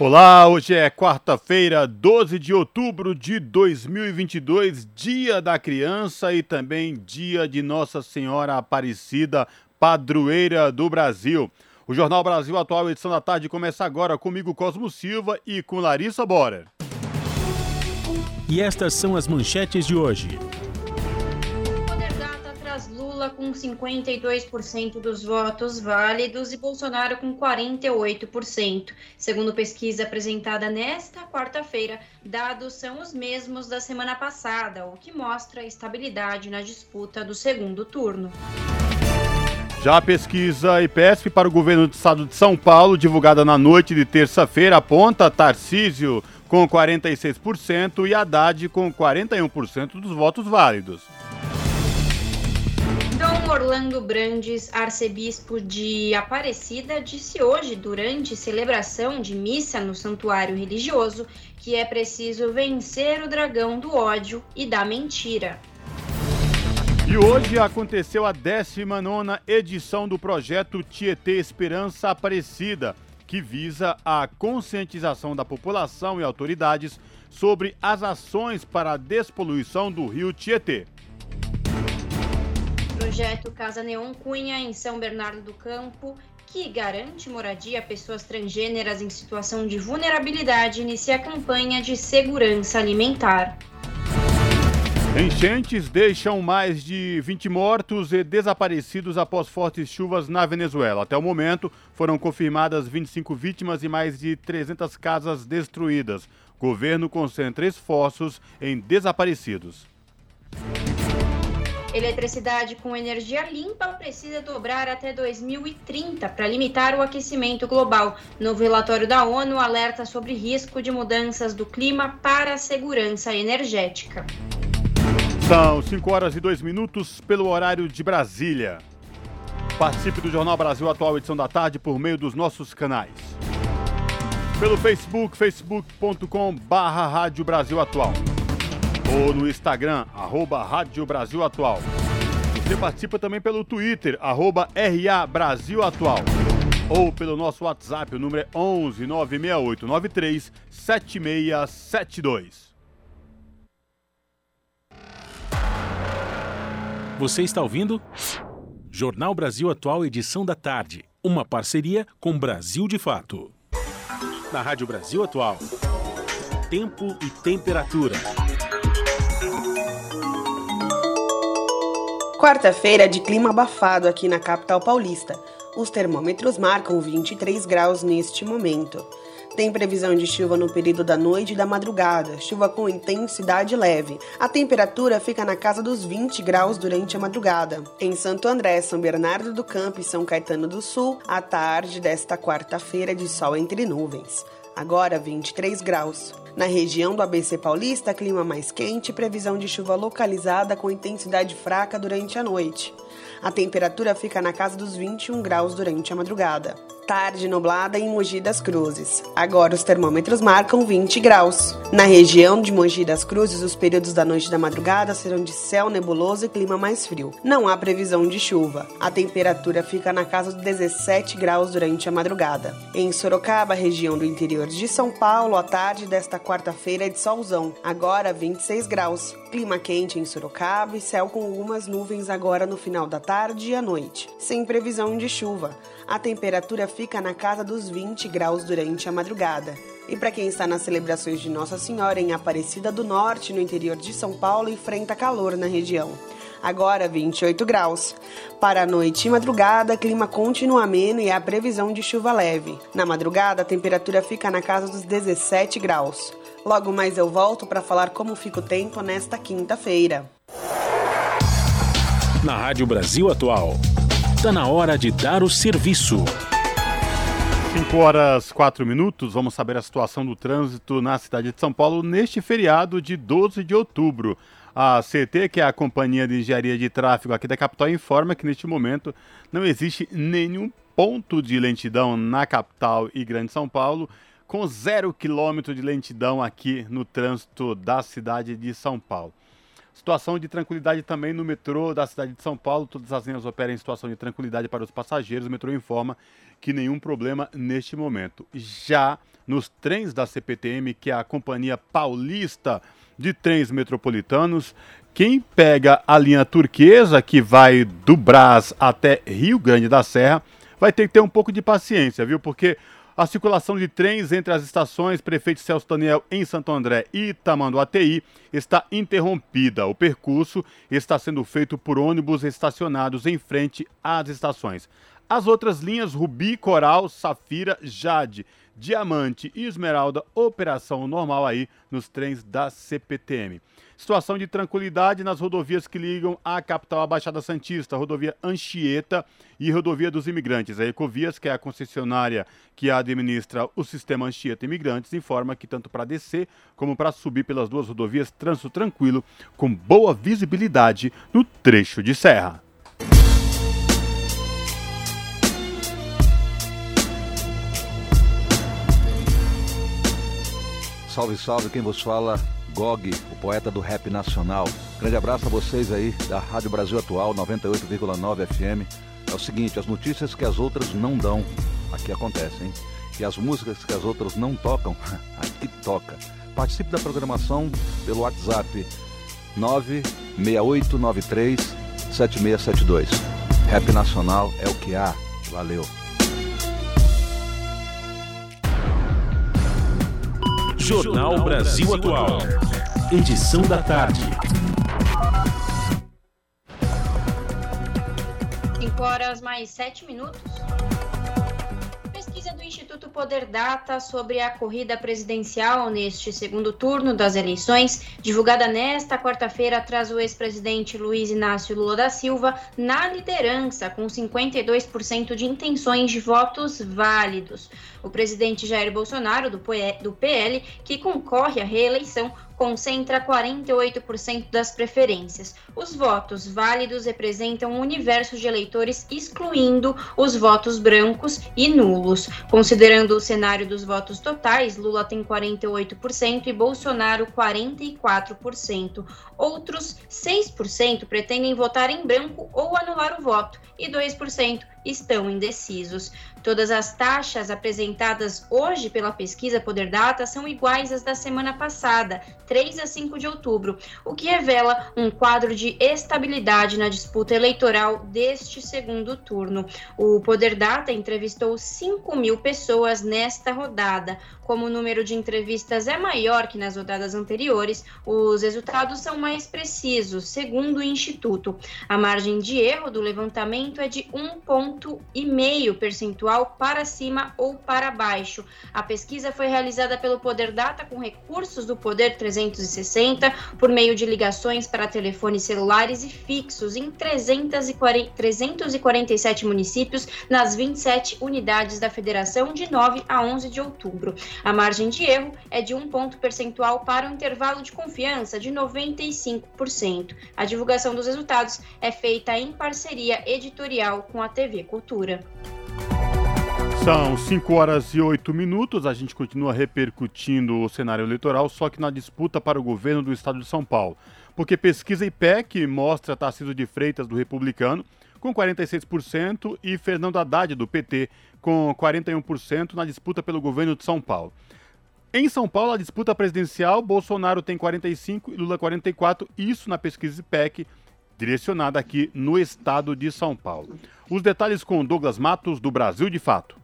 Olá, hoje é quarta-feira, 12 de outubro de 2022, Dia da Criança e também Dia de Nossa Senhora Aparecida, padroeira do Brasil. O Jornal Brasil Atual, edição da tarde, começa agora comigo, Cosmo Silva, e com Larissa Bora. E estas são as manchetes de hoje. Lula com 52% dos votos válidos e Bolsonaro com 48%. Segundo pesquisa apresentada nesta quarta-feira, dados são os mesmos da semana passada, o que mostra estabilidade na disputa do segundo turno. Já a pesquisa IPESP para o governo do estado de São Paulo, divulgada na noite de terça-feira, aponta Tarcísio com 46% e Haddad com 41% dos votos válidos. Orlando Brandes, arcebispo de Aparecida, disse hoje, durante celebração de missa no santuário religioso, que é preciso vencer o dragão do ódio e da mentira. E hoje aconteceu a 19 edição do projeto Tietê Esperança Aparecida, que visa a conscientização da população e autoridades sobre as ações para a despoluição do rio Tietê projeto Casa Neon Cunha, em São Bernardo do Campo, que garante moradia a pessoas transgêneras em situação de vulnerabilidade, inicia a campanha de segurança alimentar. Enchentes deixam mais de 20 mortos e desaparecidos após fortes chuvas na Venezuela. Até o momento, foram confirmadas 25 vítimas e mais de 300 casas destruídas. Governo concentra esforços em desaparecidos. Eletricidade com energia limpa precisa dobrar até 2030 para limitar o aquecimento global. Novo relatório da ONU alerta sobre risco de mudanças do clima para a segurança energética. São 5 horas e 2 minutos pelo horário de Brasília. Participe do Jornal Brasil Atual, edição da tarde, por meio dos nossos canais. Pelo Facebook, facebook.com barra Rádio Brasil Atual ou no Instagram, arroba Rádio Brasil Atual. Você participa também pelo Twitter, arroba RA Brasil Atual. Ou pelo nosso WhatsApp, o número é 11 968 93 7672. Você está ouvindo? Jornal Brasil Atual, edição da tarde. Uma parceria com Brasil de Fato. Na Rádio Brasil Atual. Tempo e temperatura. Quarta-feira de clima abafado aqui na capital paulista. Os termômetros marcam 23 graus neste momento. Tem previsão de chuva no período da noite e da madrugada, chuva com intensidade leve. A temperatura fica na casa dos 20 graus durante a madrugada. Em Santo André, São Bernardo do Campo e São Caetano do Sul, a tarde desta quarta-feira de sol entre nuvens. Agora 23 graus. Na região do ABC Paulista, clima mais quente e previsão de chuva localizada com intensidade fraca durante a noite. A temperatura fica na casa dos 21 graus durante a madrugada tarde nublada em Mogi das Cruzes. Agora os termômetros marcam 20 graus. Na região de Mogi das Cruzes, os períodos da noite e da madrugada serão de céu nebuloso e clima mais frio. Não há previsão de chuva. A temperatura fica na casa dos 17 graus durante a madrugada. Em Sorocaba, região do interior de São Paulo, a tarde desta quarta-feira é de solzão. Agora 26 graus. Clima quente em Sorocaba e céu com algumas nuvens agora no final da tarde e à noite, sem previsão de chuva. A temperatura fica na casa dos 20 graus durante a madrugada. E para quem está nas celebrações de Nossa Senhora em Aparecida do Norte, no interior de São Paulo, enfrenta calor na região. Agora 28 graus. Para a noite e madrugada, clima continua ameno e há previsão de chuva leve. Na madrugada, a temperatura fica na casa dos 17 graus. Logo mais eu volto para falar como fica o tempo nesta quinta-feira. Na Rádio Brasil Atual, está na hora de dar o serviço. 5 horas 4 minutos, vamos saber a situação do trânsito na cidade de São Paulo neste feriado de 12 de outubro. A CT, que é a Companhia de Engenharia de Tráfego aqui da capital, informa que neste momento não existe nenhum ponto de lentidão na capital e Grande São Paulo, com zero quilômetro de lentidão aqui no trânsito da cidade de São Paulo. Situação de tranquilidade também no metrô da cidade de São Paulo. Todas as linhas operam em situação de tranquilidade para os passageiros. O metrô informa que nenhum problema neste momento. Já nos trens da CPTM, que é a Companhia Paulista de Trens Metropolitanos, quem pega a linha turquesa, que vai do Brás até Rio Grande da Serra, vai ter que ter um pouco de paciência, viu? Porque a circulação de trens entre as estações Prefeito Celso Daniel em Santo André e Tamanduateí está interrompida. O percurso está sendo feito por ônibus estacionados em frente às estações. As outras linhas Rubi, Coral, Safira, Jade, Diamante e Esmeralda, operação normal aí nos trens da CPTM. Situação de tranquilidade nas rodovias que ligam a capital à Baixada Santista, rodovia Anchieta e rodovia dos Imigrantes. A Ecovias, que é a concessionária que administra o sistema Anchieta Imigrantes, informa que tanto para descer como para subir pelas duas rodovias, trânsito tranquilo, com boa visibilidade no trecho de serra. Salve, salve, quem vos fala, Gog, o poeta do rap nacional. Grande abraço a vocês aí da Rádio Brasil Atual 98,9 FM. É o seguinte, as notícias que as outras não dão, aqui acontecem? E as músicas que as outras não tocam, aqui toca. Participe da programação pelo WhatsApp 96893 7672. Rap Nacional é o que há. Valeu. Jornal Brasil Atual. Edição da tarde. 5 horas mais 7 minutos. Pesquisa do Instituto Poder Data sobre a corrida presidencial neste segundo turno das eleições, divulgada nesta quarta-feira, traz o ex-presidente Luiz Inácio Lula da Silva na liderança, com 52% de intenções de votos válidos. O presidente Jair Bolsonaro, do PL, que concorre à reeleição, concentra 48% das preferências. Os votos válidos representam um universo de eleitores excluindo os votos brancos e nulos. Considerando o cenário dos votos totais, Lula tem 48% e Bolsonaro 44%. Outros 6% pretendem votar em branco ou anular o voto e 2% estão indecisos. Todas as taxas apresentadas hoje pela pesquisa Poder Data são iguais às da semana passada, 3 a 5 de outubro, o que revela um quadro de estabilidade na disputa eleitoral deste segundo turno. O Poder Data entrevistou 5 mil pessoas nesta rodada. Como o número de entrevistas é maior que nas rodadas anteriores, os resultados são mais precisos, segundo o Instituto. A margem de erro do levantamento é de 1,5 percentual para cima ou para baixo. A pesquisa foi realizada pelo Poder Data com recursos do Poder 360 por meio de ligações para telefones celulares e fixos em 340, 347 municípios nas 27 unidades da Federação de 9 a 11 de outubro. A margem de erro é de um ponto percentual para o intervalo de confiança de 95%. A divulgação dos resultados é feita em parceria editorial com a TV Cultura. São 5 horas e 8 minutos. A gente continua repercutindo o cenário eleitoral, só que na disputa para o governo do estado de São Paulo. Porque pesquisa IPEC mostra Tarcísio de Freitas, do Republicano, com 46%, e Fernando Haddad, do PT, com 41% na disputa pelo governo de São Paulo. Em São Paulo, a disputa presidencial, Bolsonaro tem 45 e Lula 44, isso na pesquisa IPEC, direcionada aqui no estado de São Paulo. Os detalhes com Douglas Matos, do Brasil de Fato.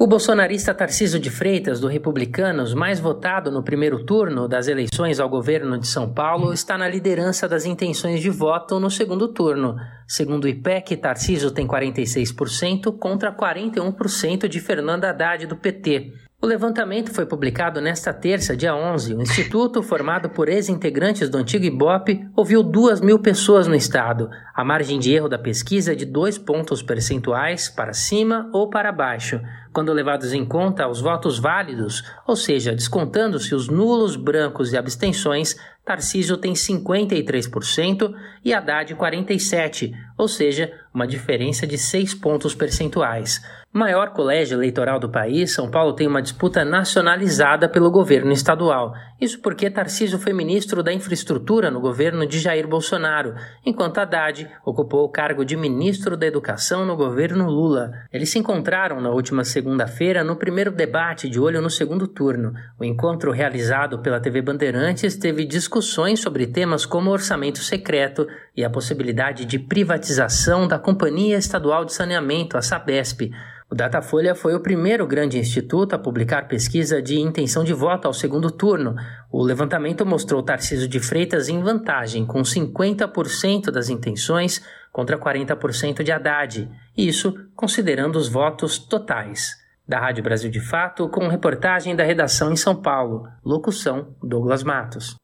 O bolsonarista Tarciso de Freitas, do Republicanos, mais votado no primeiro turno das eleições ao governo de São Paulo, está na liderança das intenções de voto no segundo turno. Segundo o IPEC, Tarciso tem 46% contra 41% de Fernanda Haddad, do PT. O levantamento foi publicado nesta terça, dia 11. O instituto, formado por ex-integrantes do antigo IBOP, ouviu 2 mil pessoas no estado. A margem de erro da pesquisa é de dois pontos percentuais para cima ou para baixo. Quando levados em conta os votos válidos, ou seja, descontando-se os nulos, brancos e abstenções, Tarcísio tem 53% e Haddad 47%, ou seja, uma diferença de 6 pontos percentuais. Maior colégio eleitoral do país, São Paulo tem uma disputa nacionalizada pelo governo estadual. Isso porque Tarcísio foi ministro da Infraestrutura no governo de Jair Bolsonaro, enquanto Haddad ocupou o cargo de ministro da Educação no governo Lula. Eles se encontraram na última segunda-feira no primeiro debate de olho no segundo turno. O encontro realizado pela TV Bandeirantes teve discussões sobre temas como orçamento secreto e a possibilidade de privatização da Companhia Estadual de Saneamento, a Sabesp. O Datafolha foi o primeiro grande instituto a publicar pesquisa de intenção de voto ao segundo turno. O levantamento mostrou Tarcísio de Freitas em vantagem, com 50% das intenções contra 40% de Haddad. Isso considerando os votos totais. Da Rádio Brasil de Fato, com reportagem da redação em São Paulo. Locução: Douglas Matos.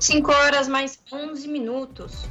5 horas mais 11 minutos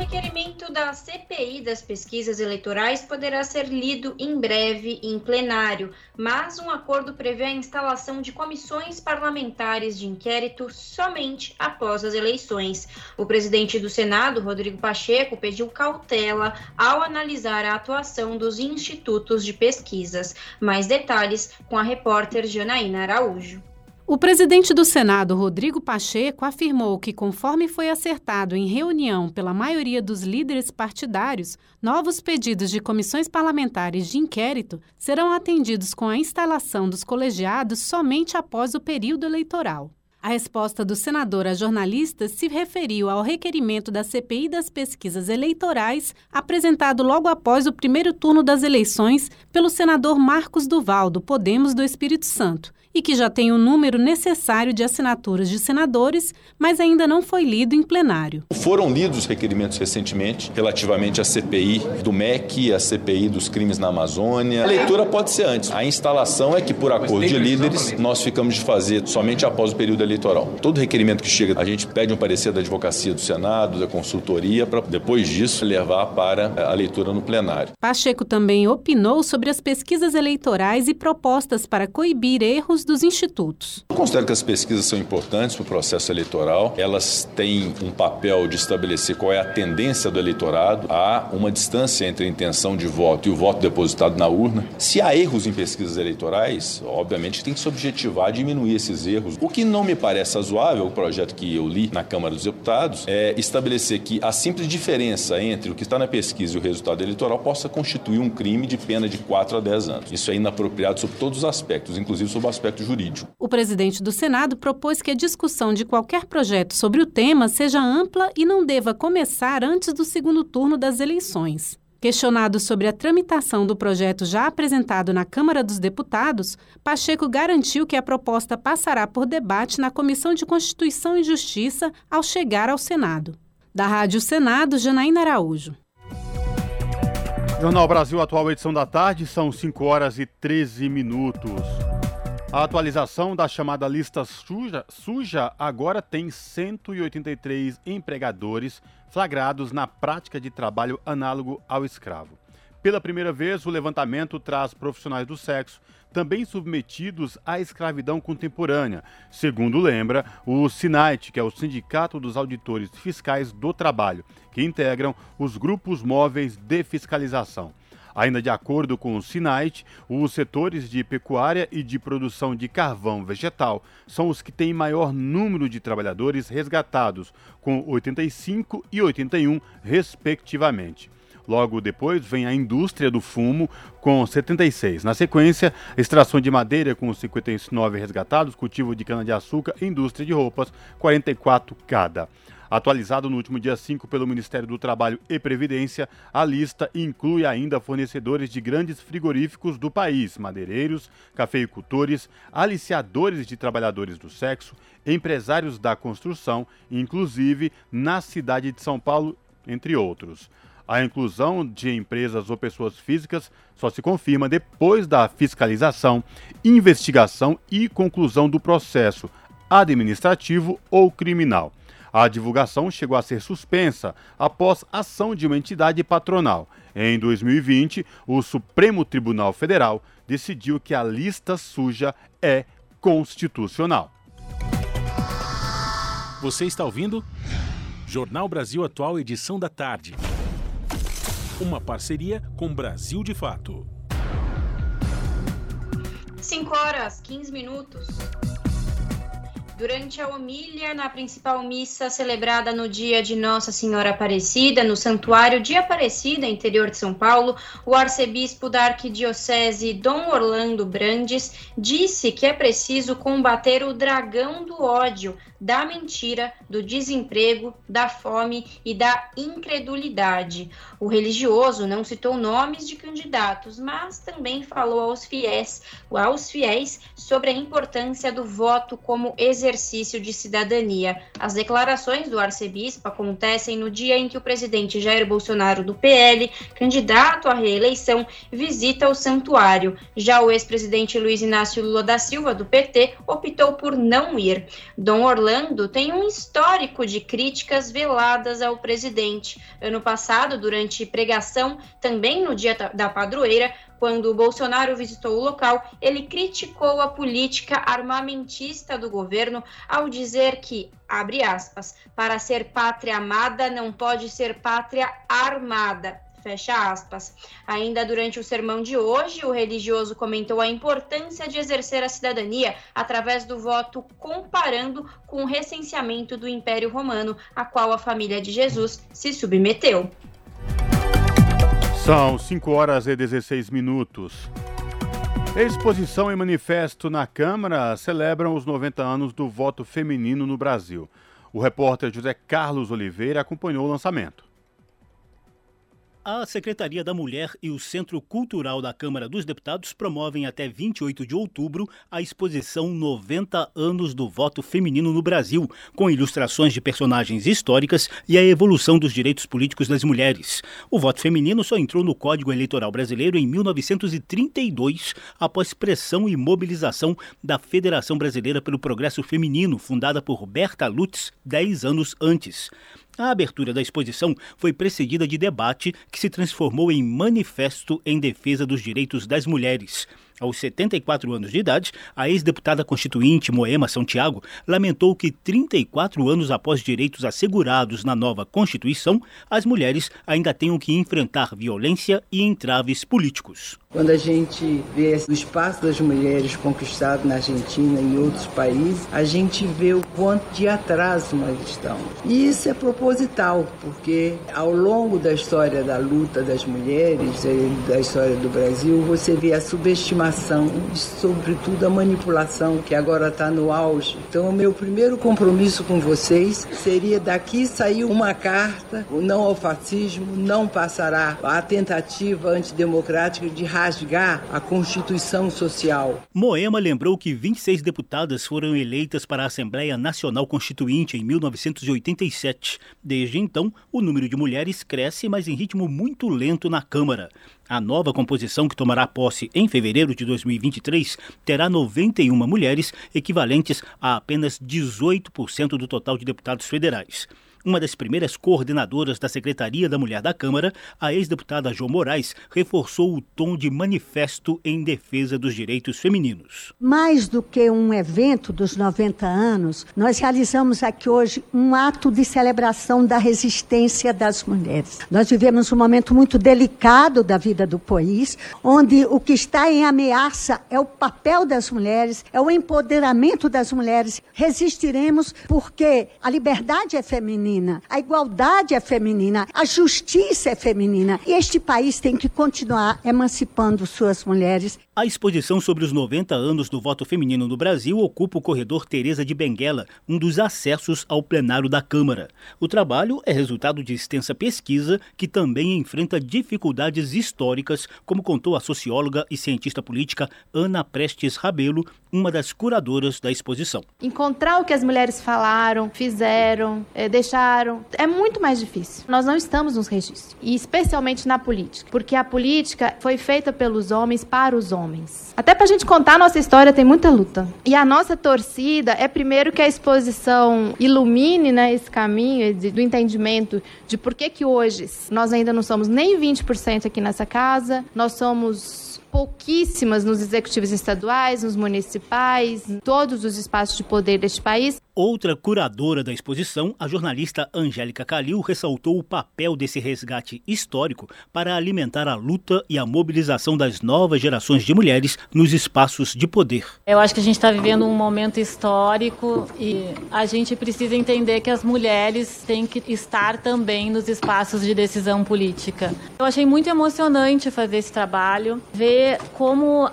requerimento da CPI das pesquisas eleitorais poderá ser lido em breve em plenário, mas um acordo prevê a instalação de comissões parlamentares de inquérito somente após as eleições. O presidente do Senado, Rodrigo Pacheco, pediu cautela ao analisar a atuação dos institutos de pesquisas. Mais detalhes com a repórter Janaína Araújo. O presidente do Senado, Rodrigo Pacheco, afirmou que, conforme foi acertado em reunião pela maioria dos líderes partidários, novos pedidos de comissões parlamentares de inquérito serão atendidos com a instalação dos colegiados somente após o período eleitoral. A resposta do senador a jornalistas se referiu ao requerimento da CPI das pesquisas eleitorais, apresentado logo após o primeiro turno das eleições pelo senador Marcos Duval, do Podemos do Espírito Santo, e que já tem o número necessário de assinaturas de senadores, mas ainda não foi lido em plenário. Foram lidos os requerimentos recentemente relativamente à CPI do MEC, à CPI dos crimes na Amazônia. A leitura pode ser antes. A instalação é que, por acordo de líderes, nós ficamos de fazer somente após o período eleitoral. Todo requerimento que chega, a gente pede um parecer da advocacia do Senado, da consultoria, para depois disso levar para a leitura no plenário. Pacheco também opinou sobre as pesquisas eleitorais e propostas para coibir erros dos institutos. Eu considero que as pesquisas são importantes para o processo eleitoral. Elas têm um papel de estabelecer qual é a tendência do eleitorado. Há uma distância entre a intenção de voto e o voto depositado na urna. Se há erros em pesquisas eleitorais, obviamente tem que se objetivar diminuir esses erros. O que não me parece razoável, o projeto que eu li na Câmara dos Deputados, é estabelecer que a simples diferença entre o que está na pesquisa e o resultado eleitoral possa constituir um crime de pena de 4 a 10 anos. Isso é inapropriado sob todos os aspectos, inclusive sob o aspecto aspecto jurídico. O presidente do Senado propôs que a discussão de qualquer projeto sobre o tema seja ampla e não deva começar antes do segundo turno das eleições. Questionado sobre a tramitação do projeto já apresentado na Câmara dos Deputados, Pacheco garantiu que a proposta passará por debate na Comissão de Constituição e Justiça ao chegar ao Senado. Da Rádio Senado, Janaína Araújo. Jornal Brasil Atual, edição da tarde, são 5 horas e 13 minutos. A atualização da chamada lista suja, suja agora tem 183 empregadores flagrados na prática de trabalho análogo ao escravo. Pela primeira vez, o levantamento traz profissionais do sexo também submetidos à escravidão contemporânea, segundo lembra o SINAIT, que é o Sindicato dos Auditores Fiscais do Trabalho, que integram os grupos móveis de fiscalização. Ainda de acordo com o SINAIT, os setores de pecuária e de produção de carvão vegetal são os que têm maior número de trabalhadores resgatados, com 85 e 81, respectivamente. Logo depois vem a indústria do fumo, com 76. Na sequência, extração de madeira, com 59 resgatados, cultivo de cana-de-açúcar e indústria de roupas, 44 cada. Atualizado no último dia 5 pelo Ministério do Trabalho e Previdência, a lista inclui ainda fornecedores de grandes frigoríficos do país, madeireiros, cafeicultores, aliciadores de trabalhadores do sexo, empresários da construção, inclusive na cidade de São Paulo, entre outros. A inclusão de empresas ou pessoas físicas só se confirma depois da fiscalização, investigação e conclusão do processo administrativo ou criminal. A divulgação chegou a ser suspensa após ação de uma entidade patronal. Em 2020, o Supremo Tribunal Federal decidiu que a lista suja é constitucional. Você está ouvindo? Jornal Brasil Atual, edição da tarde. Uma parceria com Brasil de Fato. 5 horas, 15 minutos. Durante a homília na principal missa celebrada no dia de Nossa Senhora Aparecida, no Santuário de Aparecida, interior de São Paulo, o arcebispo da Arquidiocese Dom Orlando Brandes disse que é preciso combater o dragão do ódio, da mentira, do desemprego, da fome e da incredulidade. O religioso não citou nomes de candidatos, mas também falou aos fiéis, aos fiéis sobre a importância do voto como exercício de cidadania. As declarações do arcebispo acontecem no dia em que o presidente Jair Bolsonaro do PL, candidato à reeleição, visita o santuário. Já o ex-presidente Luiz Inácio Lula da Silva do PT optou por não ir. Dom Orlando tem um histórico de críticas veladas ao presidente. Ano passado, durante pregação, também no dia da padroeira, quando Bolsonaro visitou o local, ele criticou a política armamentista do governo ao dizer que, abre aspas, para ser pátria amada não pode ser pátria armada. Fecha aspas. Ainda durante o sermão de hoje, o religioso comentou a importância de exercer a cidadania através do voto, comparando com o recenseamento do Império Romano, a qual a família de Jesus se submeteu. São 5 horas e 16 minutos. Exposição e manifesto na Câmara celebram os 90 anos do voto feminino no Brasil. O repórter José Carlos Oliveira acompanhou o lançamento. A Secretaria da Mulher e o Centro Cultural da Câmara dos Deputados promovem até 28 de outubro a exposição 90 anos do voto feminino no Brasil, com ilustrações de personagens históricas e a evolução dos direitos políticos das mulheres. O voto feminino só entrou no Código Eleitoral Brasileiro em 1932, após pressão e mobilização da Federação Brasileira pelo Progresso Feminino, fundada por Berta Lutz 10 anos antes. A abertura da exposição foi precedida de debate que se transformou em manifesto em defesa dos direitos das mulheres. Aos 74 anos de idade, a ex-deputada constituinte Moema Santiago lamentou que 34 anos após direitos assegurados na nova Constituição, as mulheres ainda tenham que enfrentar violência e entraves políticos. Quando a gente vê o espaço das mulheres conquistado na Argentina e em outros países, a gente vê o quanto de atraso nós estamos. E isso é proposital, porque ao longo da história da luta das mulheres, da história do Brasil, você vê a subestimação e, sobretudo, a manipulação que agora está no auge. Então, o meu primeiro compromisso com vocês seria daqui sair uma carta: o não ao fascismo não passará a tentativa antidemocrática de rasgar a Constituição Social. Moema lembrou que 26 deputadas foram eleitas para a Assembleia Nacional Constituinte em 1987. Desde então, o número de mulheres cresce, mas em ritmo muito lento na Câmara. A nova composição, que tomará posse em fevereiro de 2023, terá 91 mulheres, equivalentes a apenas 18% do total de deputados federais. Uma das primeiras coordenadoras da Secretaria da Mulher da Câmara, a ex-deputada Jo Moraes, reforçou o tom de manifesto em defesa dos direitos femininos. Mais do que um evento dos 90 anos, nós realizamos aqui hoje um ato de celebração da resistência das mulheres. Nós vivemos um momento muito delicado da vida do país, onde o que está em ameaça é o papel das mulheres, é o empoderamento das mulheres. Resistiremos porque a liberdade é feminina feminina, a igualdade é feminina, a justiça é feminina. E este país tem que continuar emancipando suas mulheres. A exposição sobre os 90 anos do voto feminino no Brasil ocupa o corredor Teresa de Benguela, um dos acessos ao plenário da Câmara. O trabalho é resultado de extensa pesquisa que também enfrenta dificuldades históricas, como contou a socióloga e cientista política Ana Prestes Rabelo, uma das curadoras da exposição. Encontrar o que as mulheres falaram, fizeram, é, deixar casaram. É muito mais difícil. Nós não estamos nos registros, e especialmente na política, porque a política foi feita pelos homens para os homens. Até para a gente contar a nossa história tem muita luta. E a nossa torcida é primeiro que a exposição ilumine né, esse caminho de, do entendimento de por que, que hoje nós ainda não somos nem 20% aqui nessa casa, nós somos pouquíssimas nos executivos estaduais, nos municipais, todos os espaços de poder deste país. Outra curadora da exposição, a jornalista Angélica Calil, ressaltou o papel desse resgate histórico para alimentar a luta e a mobilização das novas gerações de mulheres nos espaços de poder. Eu acho que a gente está vivendo um momento histórico e a gente precisa entender que as mulheres têm que estar também nos espaços de decisão política. Eu achei muito emocionante fazer esse trabalho, ver como uh,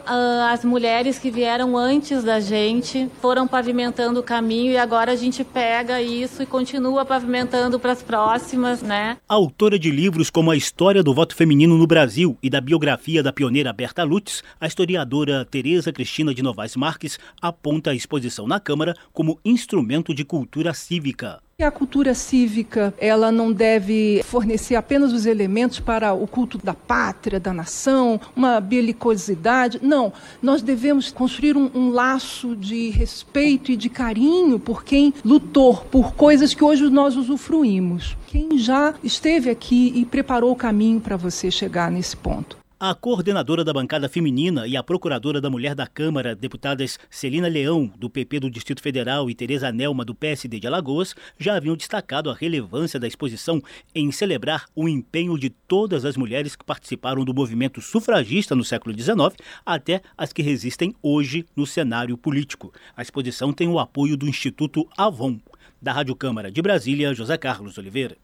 as mulheres que vieram antes da gente foram pavimentando o caminho e agora a gente pega isso e continua pavimentando para as próximas, né? Autora de livros como A História do Voto Feminino no Brasil e da biografia da pioneira Berta Lutz, a historiadora Tereza Cristina de Novaes Marques aponta a exposição na Câmara como instrumento de cultura cívica. A cultura cívica, ela não deve fornecer apenas os elementos para o culto da pátria, da nação, uma belicosidade. Não, nós devemos construir um, um laço de respeito e de carinho por quem lutou por coisas que hoje nós usufruímos. Quem já esteve aqui e preparou o caminho para você chegar nesse ponto. A coordenadora da bancada feminina e a procuradora da mulher da Câmara, deputadas Celina Leão, do PP do Distrito Federal, e Tereza Nelma, do PSD de Alagoas, já haviam destacado a relevância da exposição em celebrar o empenho de todas as mulheres que participaram do movimento sufragista no século XIX, até as que resistem hoje no cenário político. A exposição tem o apoio do Instituto Avon. Da Rádio Câmara de Brasília, José Carlos Oliveira.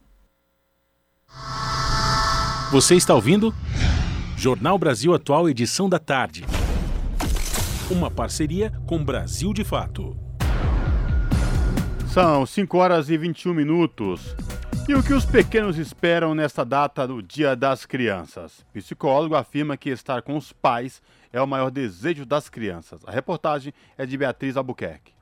Você está ouvindo? Jornal Brasil Atual, edição da tarde. Uma parceria com Brasil de Fato. São 5 horas e 21 minutos. E o que os pequenos esperam nesta data do Dia das Crianças? Psicólogo afirma que estar com os pais é o maior desejo das crianças. A reportagem é de Beatriz Albuquerque.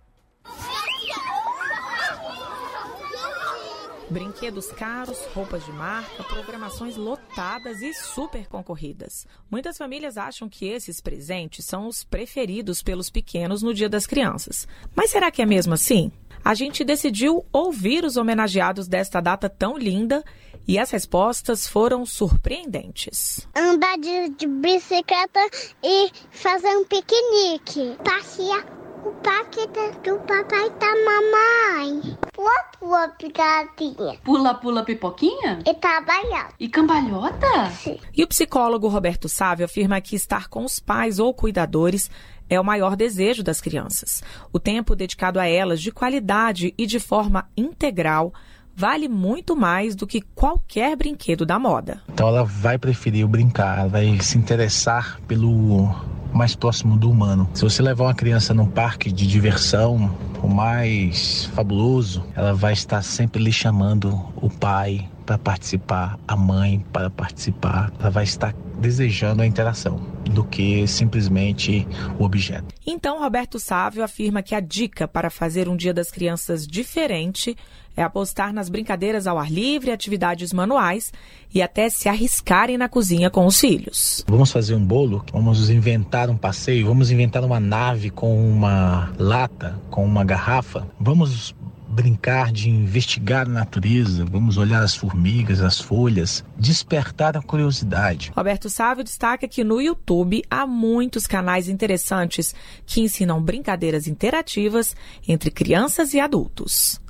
Brinquedos caros, roupas de marca, programações lotadas e super concorridas. Muitas famílias acham que esses presentes são os preferidos pelos pequenos no Dia das Crianças. Mas será que é mesmo assim? A gente decidiu ouvir os homenageados desta data tão linda e as respostas foram surpreendentes. Andar de, de bicicleta e fazer um piquenique. Passear o paquete do papai e da mamãe. Pula, pula, picadinha. Pula, pula, pipoquinha? E trabalhar. E cambalhota? Sim. E o psicólogo Roberto Sávio afirma que estar com os pais ou cuidadores é o maior desejo das crianças. O tempo dedicado a elas de qualidade e de forma integral vale muito mais do que qualquer brinquedo da moda. Então ela vai preferir o brincar, ela vai se interessar pelo mais próximo do humano. Se você levar uma criança num parque de diversão, o mais fabuloso, ela vai estar sempre lhe chamando o pai para participar, a mãe para participar. Ela vai estar desejando a interação do que simplesmente o objeto. Então, Roberto Sávio afirma que a dica para fazer um Dia das Crianças diferente é apostar nas brincadeiras ao ar livre, atividades manuais e até se arriscarem na cozinha com os filhos. Vamos fazer um bolo, vamos inventar um passeio, vamos inventar uma nave com uma lata, com uma garrafa. Vamos brincar de investigar a natureza, vamos olhar as formigas, as folhas, despertar a curiosidade. Roberto Sávio destaca que no YouTube há muitos canais interessantes que ensinam brincadeiras interativas entre crianças e adultos.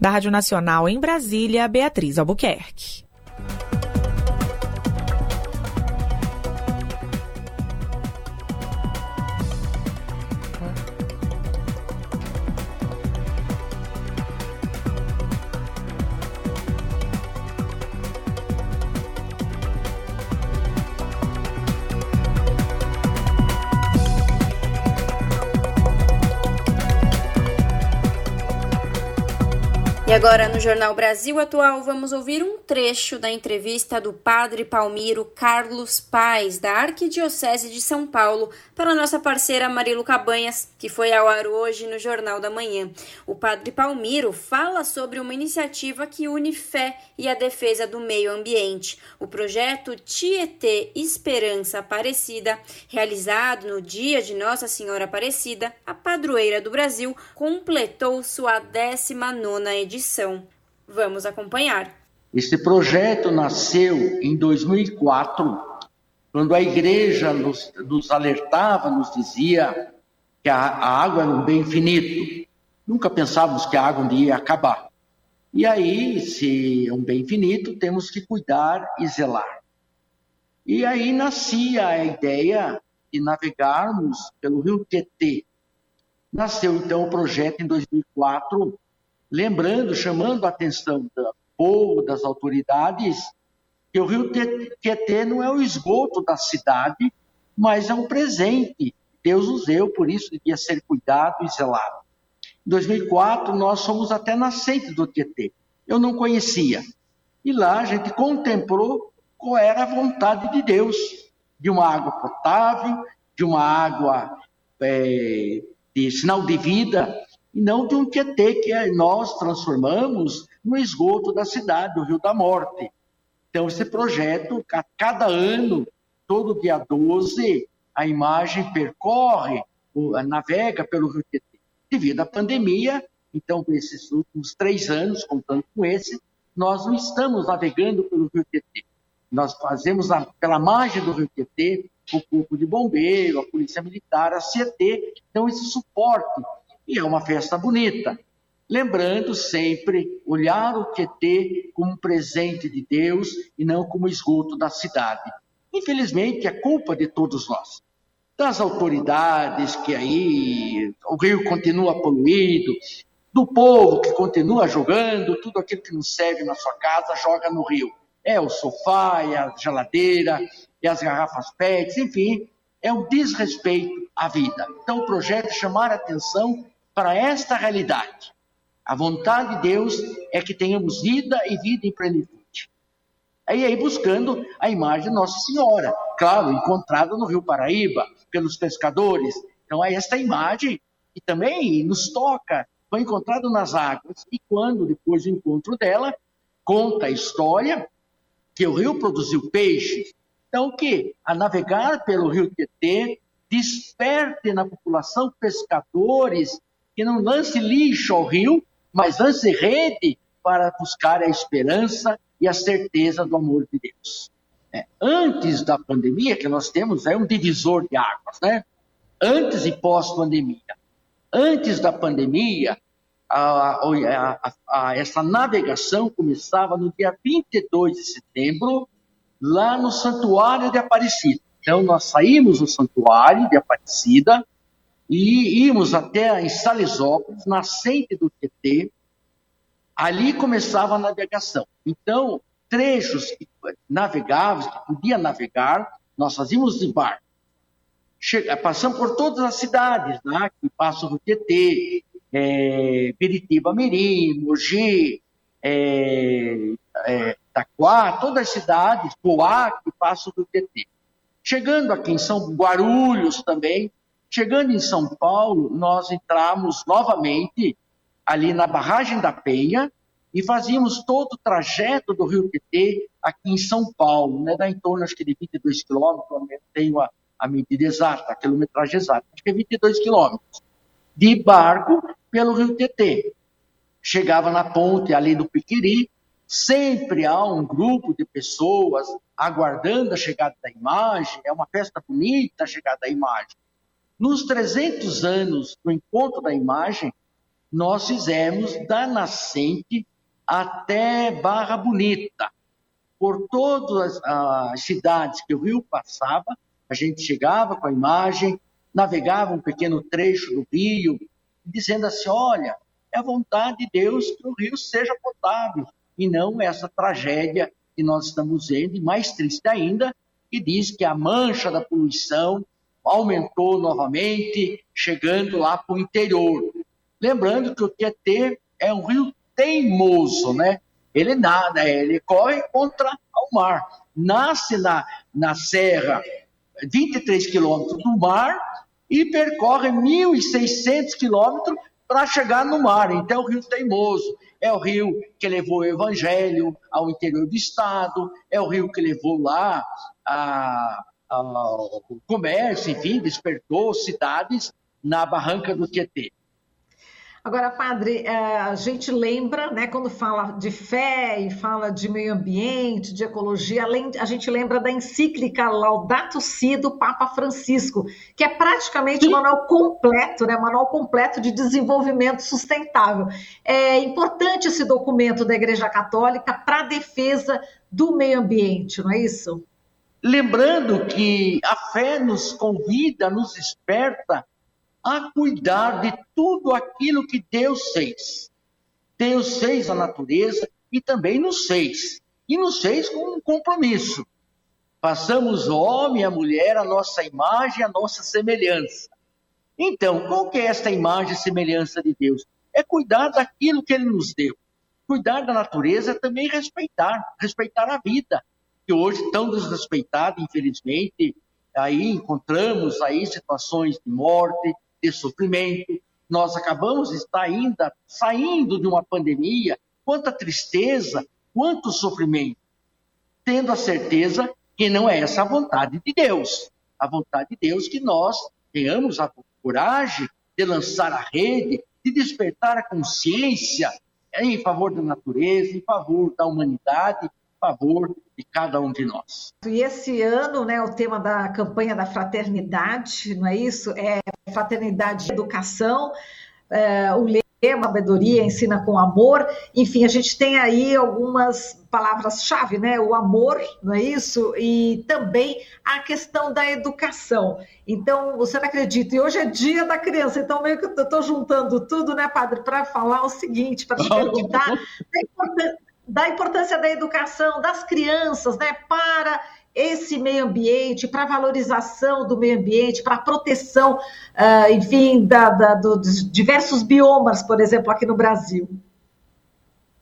Da Rádio Nacional em Brasília, Beatriz Albuquerque. Agora no Jornal Brasil Atual vamos ouvir um trecho da entrevista do padre Palmiro Carlos Paz, da Arquidiocese de São Paulo, para nossa parceira Marilu Cabanhas, que foi ao ar hoje no Jornal da Manhã. O padre Palmiro fala sobre uma iniciativa que une fé e a defesa do meio ambiente. O projeto Tietê Esperança Aparecida, realizado no dia de Nossa Senhora Aparecida, a padroeira do Brasil, completou sua 19 edição Vamos acompanhar. Esse projeto nasceu em 2004, quando a igreja nos, nos alertava, nos dizia que a, a, água era um bem finito. Nunca pensávamos que a água um dia ia acabar. E aí, se é um bem finito, temos que cuidar e zelar. E aí nascia a ideia de navegarmos pelo rio Tietê. Nasceu então o projeto em 2004 lembrando, chamando a atenção do povo, das autoridades, que o rio Tietê não é o esgoto da cidade, mas é um presente. Deus nos deu, por isso devia ser cuidado e zelado. Em 2004, nós fomos até nascente do Tietê. Eu não conhecia. E lá a gente contemplou qual era a vontade de Deus, de uma água potável, de uma água é, de sinal de vida, e não de um Tietê que nós transformamos no esgoto da cidade, o Rio da Morte. Então, esse projeto, a cada ano, todo dia 12, a imagem percorre, navega pelo Rio Tietê. Devido à pandemia, então, esses últimos três anos, contando com esse, nós não estamos navegando pelo Rio Tietê. Nós fazemos, a, pela margem do Rio Tietê, o Corpo de Bombeiro, a Polícia Militar, a CET, então esse suporte e é uma festa bonita. Lembrando sempre olhar o Tietê como um presente de Deus e não como esgoto da cidade. Infelizmente, é culpa de todos nós. Das autoridades que aí o rio continua poluído, do povo que continua jogando tudo aquilo que não serve na sua casa, joga no rio. É o sofá, é a geladeira, é as garrafas PETs, enfim, é um desrespeito à vida. Então, o projeto é chamar a atenção para esta realidade. A vontade de Deus é que tenhamos vida e vida em plenitude. Aí, buscando a imagem de Nossa Senhora, claro, encontrada no Rio Paraíba, pelos pescadores. Então, é esta imagem que também nos toca, foi encontrada nas águas. E quando, depois do encontro dela, conta a história que o rio produziu peixes. Então, que a navegar pelo rio Tietê desperte na população pescadores que não lance lixo ao rio, mas lance rede para buscar a esperança e a certeza do amor de Deus. É, antes da pandemia, que nós temos é um divisor de águas, né? Antes e pós-pandemia. Antes da pandemia, a, a, a, essa navegação começava no dia 22 de setembro, lá no Santuário de Aparecida. Então, nós saímos do Santuário de Aparecida, e íamos até em Salesópolis, nascente do Tietê, ali começava a navegação. Então, trechos que navegáveis, que podia navegar, nós fazíamos de barco. Chega, passamos por todas as cidades, né, que passam do Tietê, é, Biritiba Mirim, Mogi, é, é, Taquá, todas as cidades, Poá, que passam do Tietê. Chegando aqui em São Guarulhos também, Chegando em São Paulo, nós entramos novamente ali na barragem da Penha e fazíamos todo o trajeto do Rio Tietê aqui em São Paulo, né? dá em torno acho que de 22 quilômetros, eu tenho a, a medida exata, a quilometragem exata, acho que é 22 quilômetros, de barco pelo Rio Tietê. Chegava na ponte ali do Piquiri, sempre há um grupo de pessoas aguardando a chegada da imagem, é uma festa bonita a chegada da imagem. Nos 300 anos do encontro da imagem, nós fizemos da nascente até Barra Bonita. Por todas as cidades que o rio passava, a gente chegava com a imagem, navegava um pequeno trecho do rio, dizendo assim: olha, é a vontade de Deus que o rio seja potável, e não essa tragédia que nós estamos vendo, e mais triste ainda, que diz que a mancha da poluição aumentou novamente, chegando lá para o interior. Lembrando que o Tietê é um rio teimoso, né? Ele nada, ele corre contra o mar. Nasce na, na serra, 23 quilômetros do mar, e percorre 1.600 quilômetros para chegar no mar. Então, o rio teimoso. É o rio que levou o evangelho ao interior do estado, é o rio que levou lá a, a, o comércio, enfim, despertou cidades na barranca do Tietê. Agora, padre, é, a gente lembra, né, quando fala de fé e fala de meio ambiente, de ecologia, a gente lembra da encíclica Laudato Si do Papa Francisco, que é praticamente um manual completo, né, manual completo de desenvolvimento sustentável. É importante esse documento da Igreja Católica para a defesa do meio ambiente, não é isso? Lembrando que a fé nos convida, nos desperta a cuidar de tudo aquilo que Deus fez. Deus fez a natureza e também nos fez. E nos fez com um compromisso. Façamos o homem e a mulher a nossa imagem, a nossa semelhança. Então, qual que é esta imagem e semelhança de Deus? É cuidar daquilo que Ele nos deu. Cuidar da natureza é também respeitar, respeitar a vida, que hoje tão desrespeitada, infelizmente, aí encontramos aí situações de morte, de sofrimento. Nós acabamos de estar ainda saindo de uma pandemia, quanta tristeza, quanto sofrimento, tendo a certeza que não é essa a vontade de Deus. A vontade de Deus que nós tenhamos a coragem de lançar a rede, de despertar a consciência em favor da natureza, em favor da humanidade, favor de cada um de nós. E esse ano, né, o tema da campanha da fraternidade, não é isso? É fraternidade e educação. É, o lema, sabedoria, ensina com amor. Enfim, a gente tem aí algumas palavras-chave, né? O amor, não é isso? E também a questão da educação. Então, você não acredita, e hoje é dia da criança, então meio que eu estou juntando tudo, né, padre, para falar o seguinte, para te perguntar da importância da educação das crianças, né, para esse meio ambiente, para a valorização do meio ambiente, para a proteção, uh, enfim, da, da, do, dos diversos biomas, por exemplo, aqui no Brasil.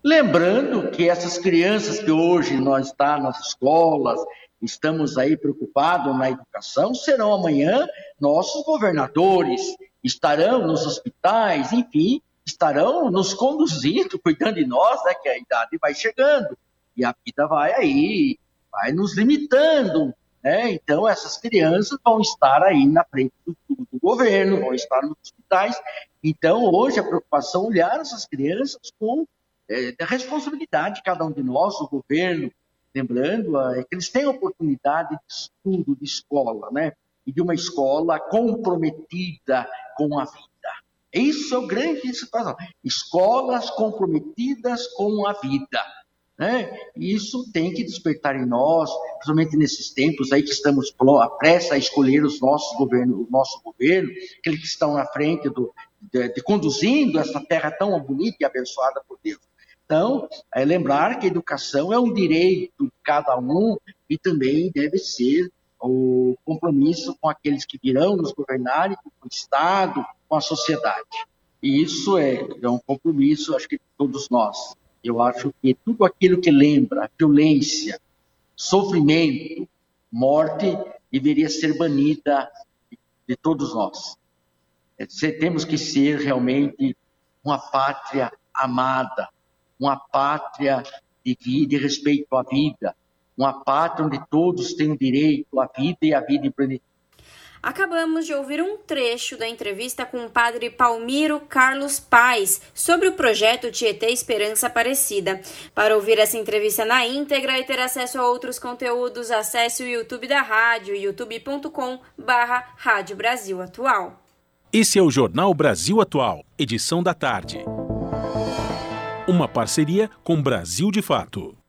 Lembrando que essas crianças que hoje nós está nas escolas, estamos aí preocupados na educação, serão amanhã nossos governadores, estarão nos hospitais, enfim, estarão nos conduzindo, cuidando de nós, né, que a idade vai chegando e a vida vai aí, vai nos limitando, né? Então essas crianças vão estar aí na frente do, do, governo, vão estar nos hospitais. Então hoje a preocupação é olhar essas crianças com é, a responsabilidade de cada um de nós, o governo, lembrando é que eles têm oportunidade de estudo, de escola, né? E de uma escola comprometida com a vida. Isso é o grande situação. Escolas comprometidas com a vida. Né? Isso tem que despertar em nós, principalmente nesses tempos aí que estamos prestes a escolher os nossos governos, o nosso governo, aqueles que estão na frente do, de, de, conduzindo essa terra tão bonita e abençoada por Deus. Então, é lembrar que a educação é um direito de cada um e também deve ser o compromisso com aqueles que virão nos governarem, com o Estado, com a sociedade. E isso é, é um compromisso, acho que de todos nós. Eu acho que tudo aquilo que lembra violência, sofrimento, morte, deveria ser banida de todos nós. É, temos que ser realmente uma pátria amada, uma pátria de vida e respeito à vida, uma pátria onde todos têm direito à vida e à vida em plenitude. Acabamos de ouvir um trecho da entrevista com o padre Palmiro Carlos Paz sobre o projeto Tietê Esperança Aparecida. Para ouvir essa entrevista na íntegra e ter acesso a outros conteúdos, acesse o YouTube da rádio, youtube.com barra Rádio Brasil Atual. Esse é o Jornal Brasil Atual, edição da tarde. Uma parceria com Brasil de Fato.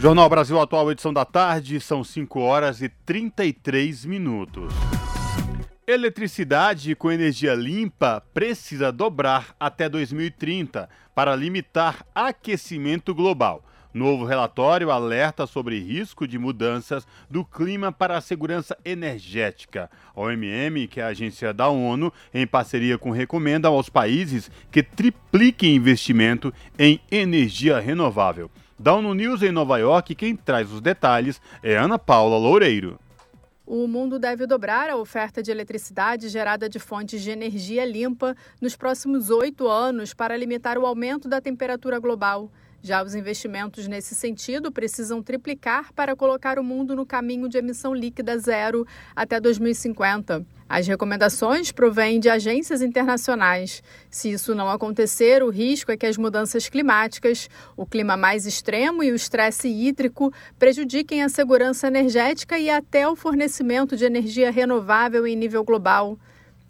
Jornal Brasil Atual, edição da tarde, são 5 horas e 33 minutos. Eletricidade com energia limpa precisa dobrar até 2030 para limitar aquecimento global. Novo relatório alerta sobre risco de mudanças do clima para a segurança energética. A OMM, que é a agência da ONU, em parceria com recomenda aos países que tripliquem investimento em energia renovável. ONU News em Nova York, quem traz os detalhes é Ana Paula Loureiro. O mundo deve dobrar a oferta de eletricidade gerada de fontes de energia limpa nos próximos oito anos para limitar o aumento da temperatura global. Já os investimentos nesse sentido precisam triplicar para colocar o mundo no caminho de emissão líquida zero até 2050. As recomendações provêm de agências internacionais. Se isso não acontecer, o risco é que as mudanças climáticas, o clima mais extremo e o estresse hídrico prejudiquem a segurança energética e até o fornecimento de energia renovável em nível global.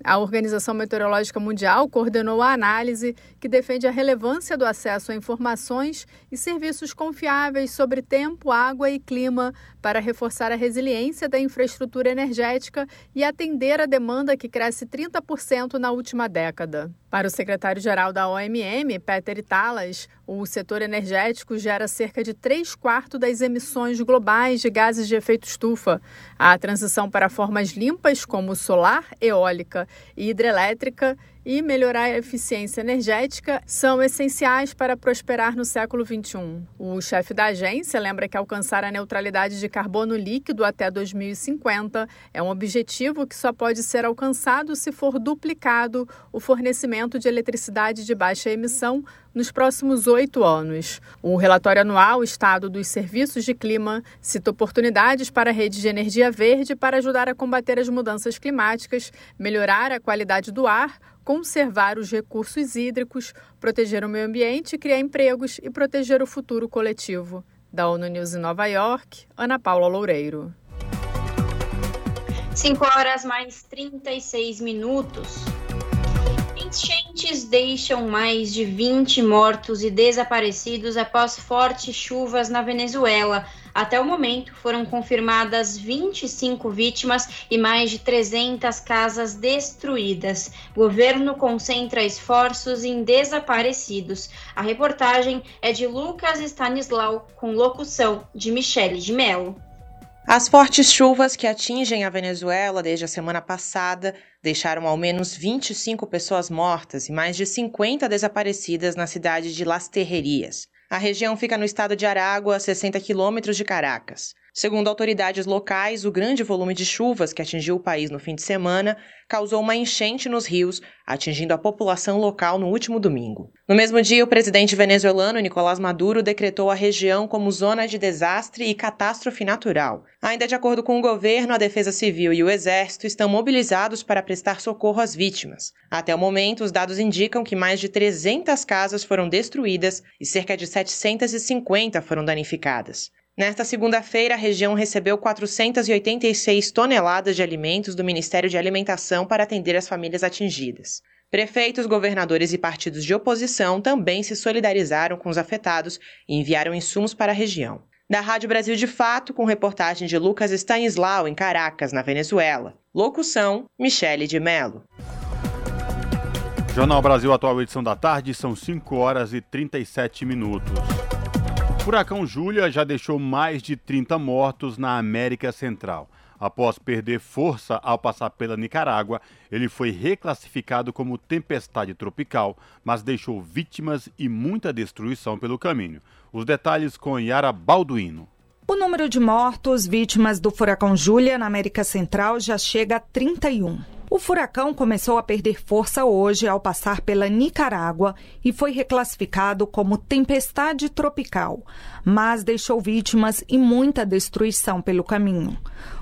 A Organização Meteorológica Mundial coordenou a análise que defende a relevância do acesso a informações e serviços confiáveis sobre tempo, água e clima para reforçar a resiliência da infraestrutura energética e atender a demanda que cresce 30% na última década. Para o secretário-geral da OMM, Peter Talas, o setor energético gera cerca de 3 quartos das emissões globais de gases de efeito estufa. A transição para formas limpas, como solar, eólica e hidrelétrica, e melhorar a eficiência energética são essenciais para prosperar no século XXI. O chefe da agência lembra que alcançar a neutralidade de carbono líquido até 2050 é um objetivo que só pode ser alcançado se for duplicado o fornecimento de eletricidade de baixa emissão nos próximos oito anos. O relatório anual Estado dos Serviços de Clima cita oportunidades para a rede de energia verde para ajudar a combater as mudanças climáticas, melhorar a qualidade do ar, conservar os recursos hídricos, proteger o meio ambiente, criar empregos e proteger o futuro coletivo. Da ONU News em Nova York, Ana Paula Loureiro. 5 horas mais 36 minutos. Enchentes deixam mais de 20 mortos e desaparecidos após fortes chuvas na Venezuela. Até o momento, foram confirmadas 25 vítimas e mais de 300 casas destruídas. Governo concentra esforços em desaparecidos. A reportagem é de Lucas Stanislau, com locução de Michele de Mello. As fortes chuvas que atingem a Venezuela desde a semana passada deixaram ao menos 25 pessoas mortas e mais de 50 desaparecidas na cidade de Las Terrerias. A região fica no estado de Aragua, a 60 quilômetros de Caracas. Segundo autoridades locais, o grande volume de chuvas que atingiu o país no fim de semana causou uma enchente nos rios, atingindo a população local no último domingo. No mesmo dia, o presidente venezuelano Nicolás Maduro decretou a região como zona de desastre e catástrofe natural. Ainda de acordo com o governo, a Defesa Civil e o Exército estão mobilizados para prestar socorro às vítimas. Até o momento, os dados indicam que mais de 300 casas foram destruídas e cerca de 750 foram danificadas. Nesta segunda-feira, a região recebeu 486 toneladas de alimentos do Ministério de Alimentação para atender as famílias atingidas. Prefeitos, governadores e partidos de oposição também se solidarizaram com os afetados e enviaram insumos para a região. Da Rádio Brasil de Fato, com reportagem de Lucas Stanislau, em Caracas, na Venezuela. Locução: Michele de Mello. Jornal Brasil Atual, edição da tarde, são 5 horas e 37 minutos furacão Júlia já deixou mais de 30 mortos na América Central. Após perder força ao passar pela Nicarágua, ele foi reclassificado como tempestade tropical, mas deixou vítimas e muita destruição pelo caminho. Os detalhes com Yara Balduino. O número de mortos vítimas do furacão Júlia na América Central já chega a 31. O furacão começou a perder força hoje ao passar pela Nicarágua e foi reclassificado como tempestade tropical, mas deixou vítimas e muita destruição pelo caminho.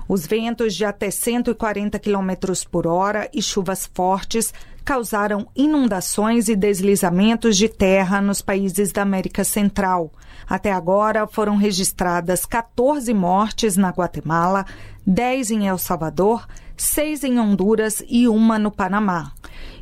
Os ventos de até 140 km por hora e chuvas fortes causaram inundações e deslizamentos de terra nos países da América Central. Até agora foram registradas 14 mortes na Guatemala, 10 em El Salvador, seis em Honduras e uma no Panamá.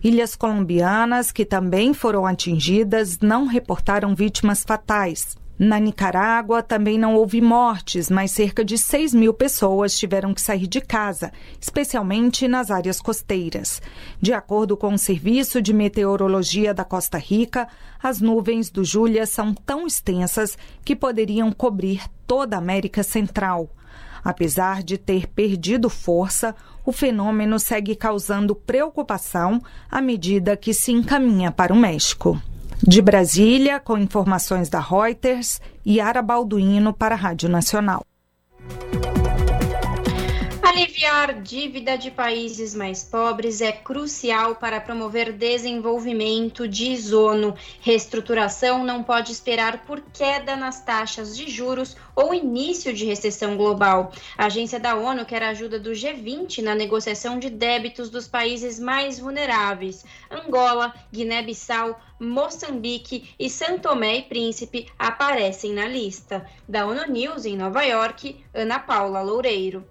Ilhas colombianas, que também foram atingidas, não reportaram vítimas fatais. Na Nicarágua também não houve mortes, mas cerca de 6 mil pessoas tiveram que sair de casa, especialmente nas áreas costeiras. De acordo com o Serviço de Meteorologia da Costa Rica, as nuvens do Júlia são tão extensas que poderiam cobrir toda a América Central. Apesar de ter perdido força, o fenômeno segue causando preocupação à medida que se encaminha para o México. De Brasília, com informações da Reuters, Yara Balduino para a Rádio Nacional. Aliviar dívida de países mais pobres é crucial para promover desenvolvimento, diz ONU. Reestruturação não pode esperar por queda nas taxas de juros ou início de recessão global. A agência da ONU quer a ajuda do G20 na negociação de débitos dos países mais vulneráveis. Angola, Guiné-Bissau, Moçambique e São Tomé e Príncipe aparecem na lista. Da ONU News em Nova York, Ana Paula Loureiro.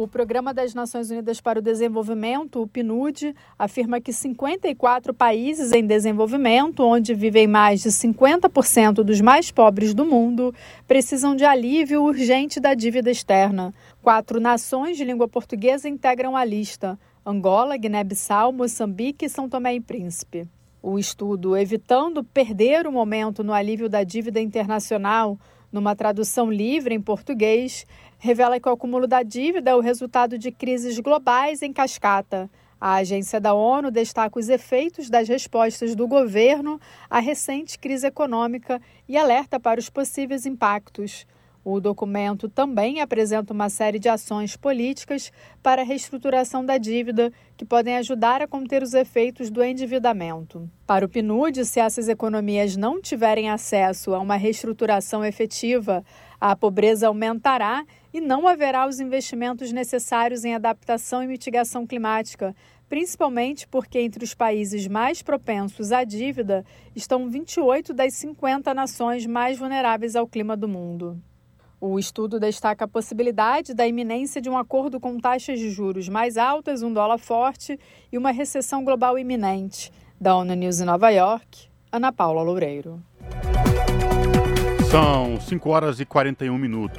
O Programa das Nações Unidas para o Desenvolvimento, o PNUD, afirma que 54 países em desenvolvimento, onde vivem mais de 50% dos mais pobres do mundo, precisam de alívio urgente da dívida externa. Quatro nações de língua portuguesa integram a lista: Angola, Guiné-Bissau, Moçambique e São Tomé e Príncipe. O estudo Evitando Perder o Momento no Alívio da Dívida Internacional, numa tradução livre em português, revela que o acúmulo da dívida é o resultado de crises globais em cascata. A agência da ONU destaca os efeitos das respostas do governo à recente crise econômica e alerta para os possíveis impactos. O documento também apresenta uma série de ações políticas para a reestruturação da dívida que podem ajudar a conter os efeitos do endividamento. Para o PNUD, se essas economias não tiverem acesso a uma reestruturação efetiva, a pobreza aumentará e não haverá os investimentos necessários em adaptação e mitigação climática, principalmente porque entre os países mais propensos à dívida estão 28 das 50 nações mais vulneráveis ao clima do mundo. O estudo destaca a possibilidade da iminência de um acordo com taxas de juros mais altas, um dólar forte e uma recessão global iminente. Da ONU News em Nova York, Ana Paula Loureiro. São 5 horas e 41 minutos.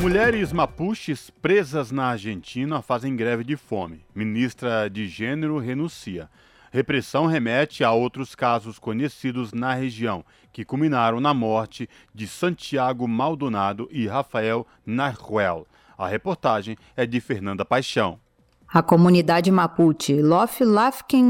Mulheres mapuches presas na Argentina fazem greve de fome. Ministra de Gênero renuncia. Repressão remete a outros casos conhecidos na região, que culminaram na morte de Santiago Maldonado e Rafael Narruel. A reportagem é de Fernanda Paixão. A comunidade Mapuche Lof Lafken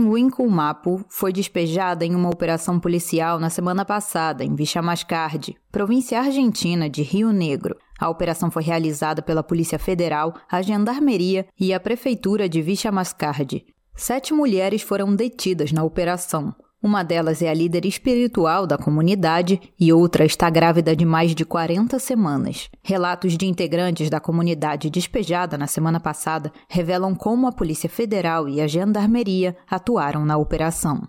Mapu foi despejada em uma operação policial na semana passada em Vichamascardi, província argentina de Rio Negro. A operação foi realizada pela Polícia Federal, a Gendarmeria e a Prefeitura de Vichamascardi. Sete mulheres foram detidas na operação. Uma delas é a líder espiritual da comunidade e outra está grávida de mais de 40 semanas. Relatos de integrantes da comunidade despejada na semana passada revelam como a Polícia Federal e a Gendarmeria atuaram na operação.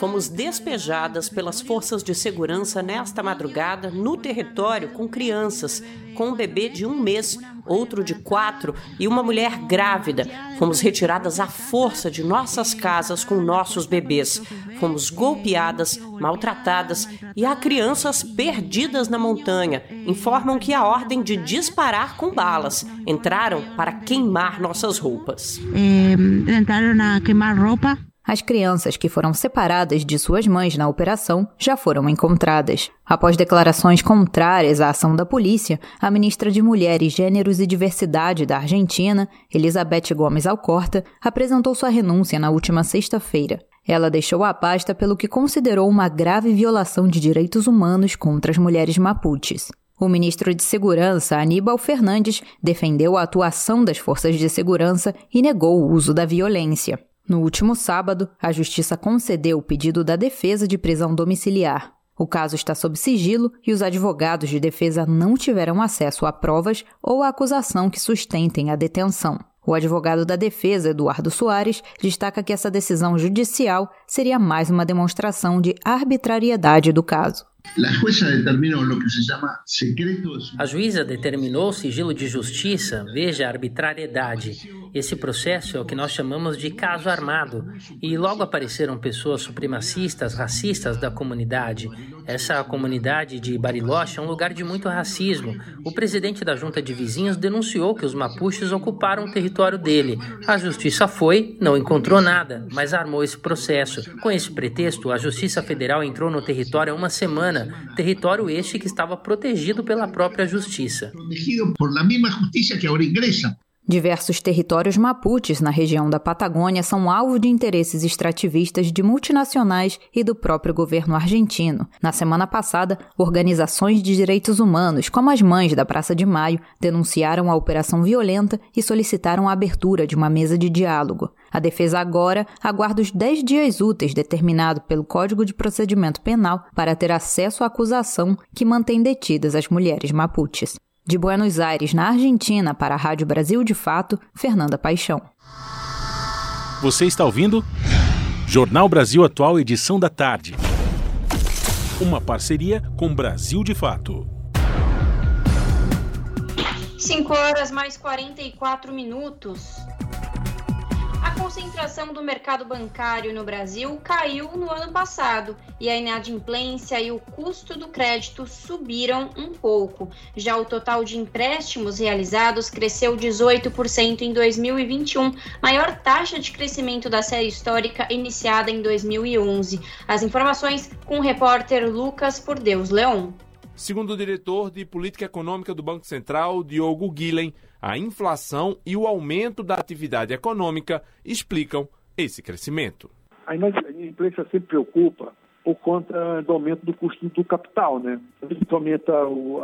Fomos despejadas pelas forças de segurança nesta madrugada no território com crianças, com um bebê de um mês, outro de quatro e uma mulher grávida. Fomos retiradas à força de nossas casas com nossos bebês. Fomos golpeadas, maltratadas e há crianças perdidas na montanha. Informam que a ordem de disparar com balas. Entraram para queimar nossas roupas. É, entraram a queimar roupa as crianças que foram separadas de suas mães na operação já foram encontradas. Após declarações contrárias à ação da polícia, a ministra de Mulheres, Gêneros e Diversidade da Argentina, Elizabeth Gomes Alcorta, apresentou sua renúncia na última sexta-feira. Ela deixou a pasta pelo que considerou uma grave violação de direitos humanos contra as mulheres mapuches. O ministro de Segurança, Aníbal Fernandes, defendeu a atuação das forças de segurança e negou o uso da violência. No último sábado, a Justiça concedeu o pedido da defesa de prisão domiciliar. O caso está sob sigilo e os advogados de defesa não tiveram acesso a provas ou a acusação que sustentem a detenção. O advogado da defesa, Eduardo Soares, destaca que essa decisão judicial seria mais uma demonstração de arbitrariedade do caso. A juíza determinou sigilo de justiça, veja a arbitrariedade. Esse processo é o que nós chamamos de caso armado, e logo apareceram pessoas supremacistas, racistas da comunidade. Essa comunidade de Bariloche é um lugar de muito racismo. O presidente da junta de vizinhos denunciou que os mapuches ocuparam o território dele. A justiça foi, não encontrou nada, mas armou esse processo. Com esse pretexto, a Justiça Federal entrou no território há uma semana território este que estava protegido pela própria justiça. Diversos territórios mapuches na região da Patagônia são alvo de interesses extrativistas de multinacionais e do próprio governo argentino. Na semana passada, organizações de direitos humanos, como as Mães da Praça de Maio, denunciaram a operação violenta e solicitaram a abertura de uma mesa de diálogo. A defesa agora aguarda os 10 dias úteis determinado pelo Código de Procedimento Penal para ter acesso à acusação que mantém detidas as mulheres mapuches. De Buenos Aires, na Argentina, para a Rádio Brasil de Fato, Fernanda Paixão. Você está ouvindo? Jornal Brasil Atual, edição da tarde. Uma parceria com Brasil de Fato. 5 horas mais 44 minutos. Concentração do mercado bancário no Brasil caiu no ano passado e a inadimplência e o custo do crédito subiram um pouco. Já o total de empréstimos realizados cresceu 18% em 2021, maior taxa de crescimento da série histórica iniciada em 2011. As informações com o repórter Lucas Por Deus Leon. Segundo o diretor de Política Econômica do Banco Central, Diogo Guilhem, a inflação e o aumento da atividade econômica explicam esse crescimento. A inadimplência sempre preocupa por conta do aumento do custo do capital, né? Quando aumenta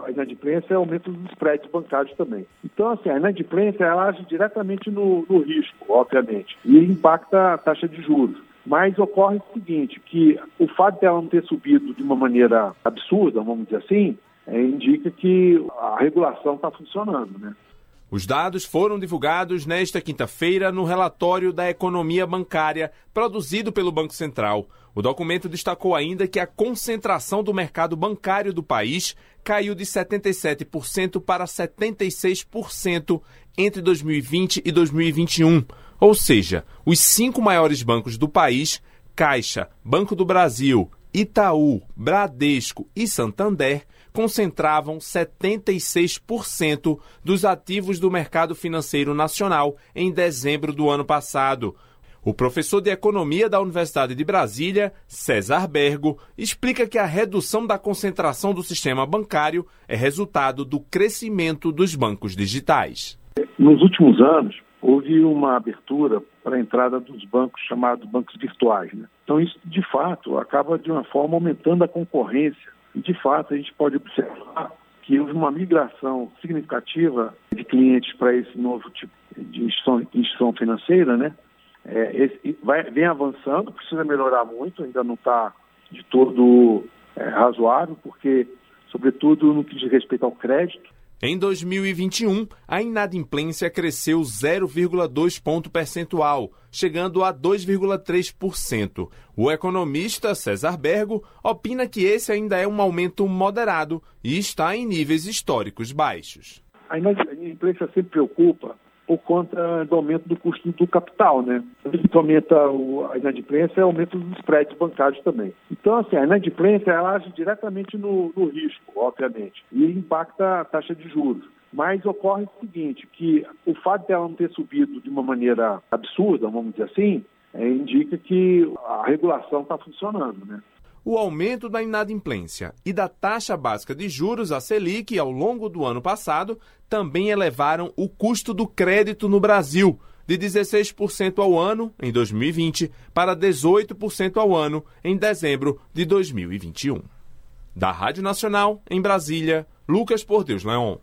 a inadimplência, aumenta os spreads bancários também. Então, assim, a inadimplência ela age diretamente no, no risco, obviamente, e impacta a taxa de juros. Mas ocorre o seguinte, que o fato dela não ter subido de uma maneira absurda, vamos dizer assim, é, indica que a regulação está funcionando, né? Os dados foram divulgados nesta quinta-feira no relatório da economia bancária produzido pelo Banco Central. O documento destacou ainda que a concentração do mercado bancário do país caiu de 77% para 76% entre 2020 e 2021. Ou seja, os cinco maiores bancos do país, Caixa, Banco do Brasil, Itaú, Bradesco e Santander, concentravam 76% dos ativos do mercado financeiro nacional em dezembro do ano passado. O professor de Economia da Universidade de Brasília, César Bergo, explica que a redução da concentração do sistema bancário é resultado do crescimento dos bancos digitais. Nos últimos anos, houve uma abertura para a entrada dos bancos chamados bancos virtuais. Né? Então, isso, de fato, acaba, de uma forma, aumentando a concorrência e, de fato, a gente pode observar que houve uma migração significativa de clientes para esse novo tipo de instituição, instituição financeira, né? É, esse, vai, vem avançando, precisa melhorar muito, ainda não está de todo é, razoável, porque, sobretudo no que diz respeito ao crédito, em 2021, a inadimplência cresceu 0,2 ponto percentual, chegando a 2,3%. O economista César Bergo opina que esse ainda é um aumento moderado e está em níveis históricos baixos. A inadimplência sempre preocupa por conta do aumento do custo do capital, né? Quando aumenta a inadimplência, aumenta os spreads bancários também. Então, assim, a inadimplência ela age diretamente no, no risco, obviamente, e impacta a taxa de juros. Mas ocorre o seguinte, que o fato dela não ter subido de uma maneira absurda, vamos dizer assim, é, indica que a regulação está funcionando, né? O aumento da inadimplência e da taxa básica de juros, a Selic, ao longo do ano passado, também elevaram o custo do crédito no Brasil, de 16% ao ano em 2020 para 18% ao ano em dezembro de 2021. Da Rádio Nacional, em Brasília, Lucas Por Deus Leon.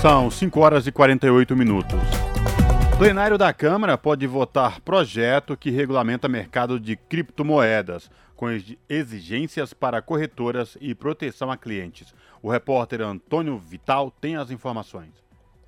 São 5 horas e 48 minutos. Plenário da Câmara pode votar projeto que regulamenta mercado de criptomoedas, com exigências para corretoras e proteção a clientes. O repórter Antônio Vital tem as informações.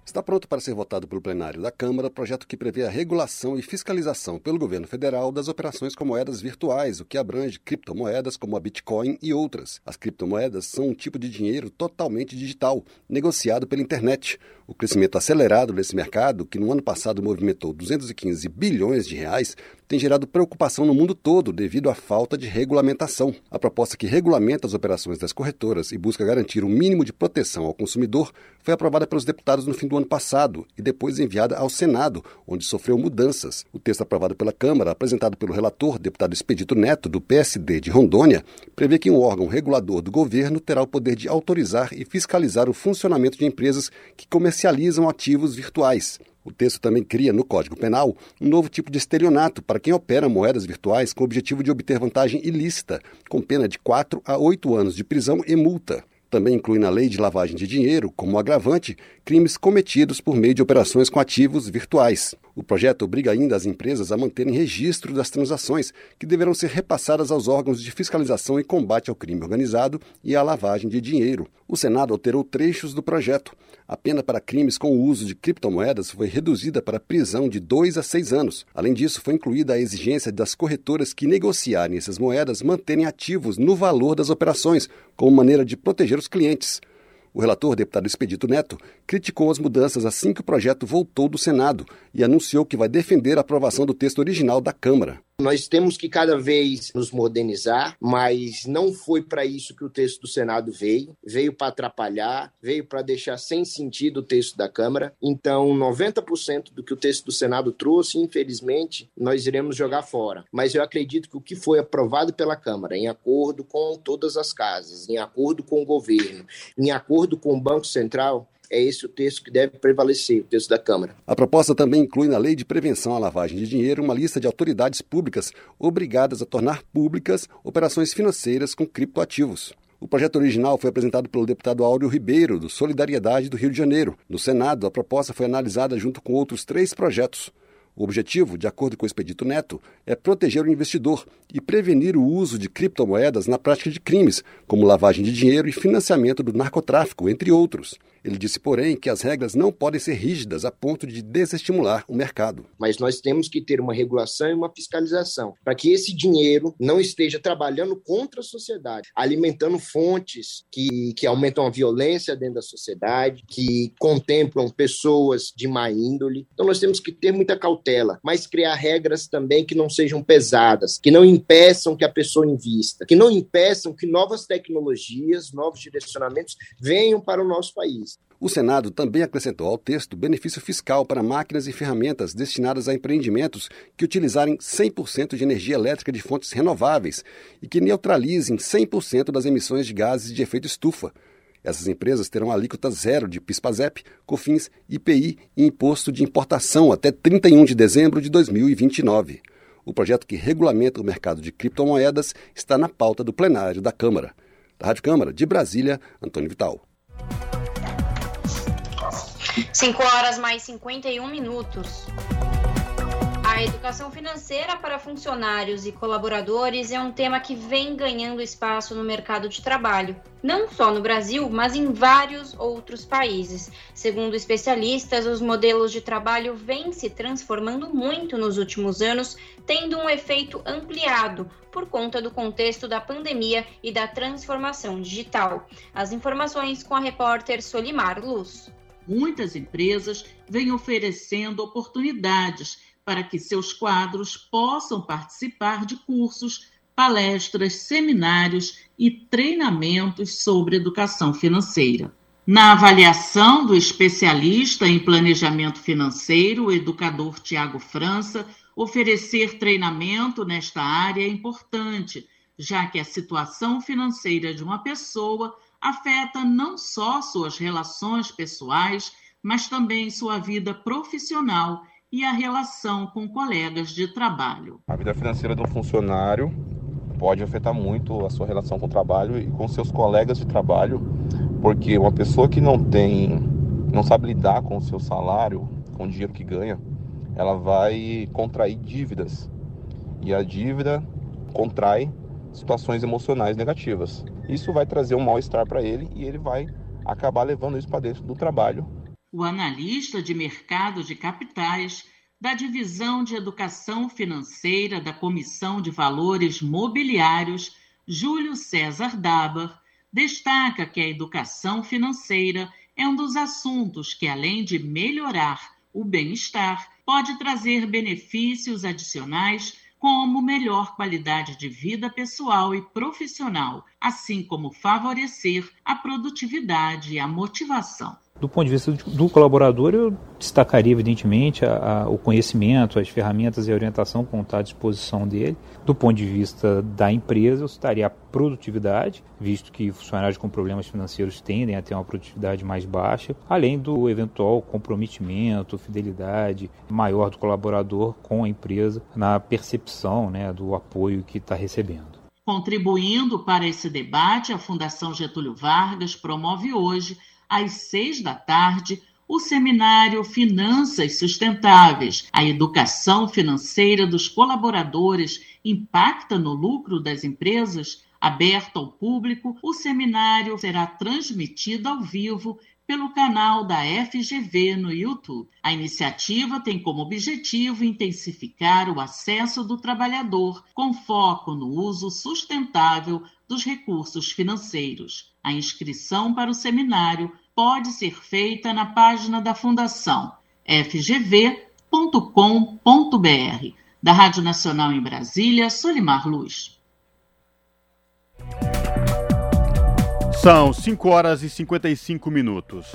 Está pronto para ser votado pelo plenário da Câmara o projeto que prevê a regulação e fiscalização pelo governo federal das operações com moedas virtuais, o que abrange criptomoedas como a Bitcoin e outras. As criptomoedas são um tipo de dinheiro totalmente digital, negociado pela internet. O crescimento acelerado desse mercado, que no ano passado movimentou 215 bilhões de reais, tem gerado preocupação no mundo todo devido à falta de regulamentação. A proposta que regulamenta as operações das corretoras e busca garantir um mínimo de proteção ao consumidor foi aprovada pelos deputados no fim do ano passado e depois enviada ao Senado, onde sofreu mudanças. O texto aprovado pela Câmara, apresentado pelo relator, deputado Expedito Neto, do PSD de Rondônia, prevê que um órgão regulador do governo terá o poder de autorizar e fiscalizar o funcionamento de empresas que comercializam ativos virtuais. O texto também cria, no Código Penal, um novo tipo de estelionato para quem opera moedas virtuais com o objetivo de obter vantagem ilícita, com pena de 4 a 8 anos de prisão e multa. Também inclui na lei de lavagem de dinheiro, como agravante, crimes cometidos por meio de operações com ativos virtuais. O projeto obriga ainda as empresas a manterem registro das transações, que deverão ser repassadas aos órgãos de fiscalização e combate ao crime organizado e à lavagem de dinheiro. O Senado alterou trechos do projeto. A pena para crimes com o uso de criptomoedas foi reduzida para prisão de dois a seis anos. Além disso, foi incluída a exigência das corretoras que negociarem essas moedas manterem ativos no valor das operações, como maneira de proteger os clientes. O relator, deputado Expedito Neto, criticou as mudanças assim que o projeto voltou do Senado e anunciou que vai defender a aprovação do texto original da Câmara. Nós temos que cada vez nos modernizar, mas não foi para isso que o texto do Senado veio. Veio para atrapalhar, veio para deixar sem sentido o texto da Câmara. Então, 90% do que o texto do Senado trouxe, infelizmente, nós iremos jogar fora. Mas eu acredito que o que foi aprovado pela Câmara, em acordo com todas as casas, em acordo com o governo, em acordo com o Banco Central, é esse o texto que deve prevalecer, o texto da Câmara. A proposta também inclui na Lei de Prevenção à Lavagem de Dinheiro uma lista de autoridades públicas obrigadas a tornar públicas operações financeiras com criptoativos. O projeto original foi apresentado pelo deputado Áureo Ribeiro, do Solidariedade do Rio de Janeiro. No Senado, a proposta foi analisada junto com outros três projetos. O objetivo, de acordo com o Expedito Neto, é proteger o investidor e prevenir o uso de criptomoedas na prática de crimes, como lavagem de dinheiro e financiamento do narcotráfico, entre outros. Ele disse, porém, que as regras não podem ser rígidas a ponto de desestimular o mercado. Mas nós temos que ter uma regulação e uma fiscalização para que esse dinheiro não esteja trabalhando contra a sociedade, alimentando fontes que, que aumentam a violência dentro da sociedade, que contemplam pessoas de má índole. Então nós temos que ter muita cautela, mas criar regras também que não sejam pesadas, que não impeçam que a pessoa invista, que não impeçam que novas tecnologias, novos direcionamentos venham para o nosso país. O Senado também acrescentou ao texto benefício fiscal para máquinas e ferramentas destinadas a empreendimentos que utilizarem 100% de energia elétrica de fontes renováveis e que neutralizem 100% das emissões de gases de efeito estufa. Essas empresas terão alíquota zero de PIS/PASEP, COFINS, IPI e imposto de importação até 31 de dezembro de 2029. O projeto que regulamenta o mercado de criptomoedas está na pauta do plenário da Câmara. Da Rádio Câmara, de Brasília, Antônio Vital. 5 horas mais 51 minutos. A educação financeira para funcionários e colaboradores é um tema que vem ganhando espaço no mercado de trabalho, não só no Brasil, mas em vários outros países. Segundo especialistas, os modelos de trabalho vêm se transformando muito nos últimos anos, tendo um efeito ampliado por conta do contexto da pandemia e da transformação digital. As informações com a repórter Solimar Luz muitas empresas vêm oferecendo oportunidades para que seus quadros possam participar de cursos, palestras, seminários e treinamentos sobre educação financeira. Na avaliação do especialista em planejamento financeiro, o educador Tiago França, oferecer treinamento nesta área é importante, já que a situação financeira de uma pessoa afeta não só suas relações pessoais, mas também sua vida profissional e a relação com colegas de trabalho. A vida financeira de um funcionário pode afetar muito a sua relação com o trabalho e com seus colegas de trabalho, porque uma pessoa que não tem, não sabe lidar com o seu salário, com o dinheiro que ganha, ela vai contrair dívidas. E a dívida contrai situações emocionais negativas. Isso vai trazer um mal-estar para ele e ele vai acabar levando isso para dentro do trabalho. O analista de mercado de capitais da Divisão de Educação Financeira da Comissão de Valores Mobiliários, Júlio César Dabar, destaca que a educação financeira é um dos assuntos que, além de melhorar o bem-estar, pode trazer benefícios adicionais como melhor qualidade de vida pessoal e profissional, assim como favorecer a produtividade e a motivação. Do ponto de vista do colaborador, eu destacaria, evidentemente, a, a, o conhecimento, as ferramentas e a orientação que estão à disposição dele. Do ponto de vista da empresa, eu citaria a produtividade, visto que funcionários com problemas financeiros tendem a ter uma produtividade mais baixa, além do eventual comprometimento, fidelidade maior do colaborador com a empresa na percepção né, do apoio que está recebendo. Contribuindo para esse debate, a Fundação Getúlio Vargas promove hoje às seis da tarde, o seminário Finanças Sustentáveis. A educação financeira dos colaboradores impacta no lucro das empresas? Aberto ao público, o seminário será transmitido ao vivo pelo canal da FGV no YouTube. A iniciativa tem como objetivo intensificar o acesso do trabalhador com foco no uso sustentável dos recursos financeiros. A inscrição para o seminário pode ser feita na página da Fundação fgv.com.br. Da Rádio Nacional em Brasília, Solimar Luz. São 5 horas e 55 minutos.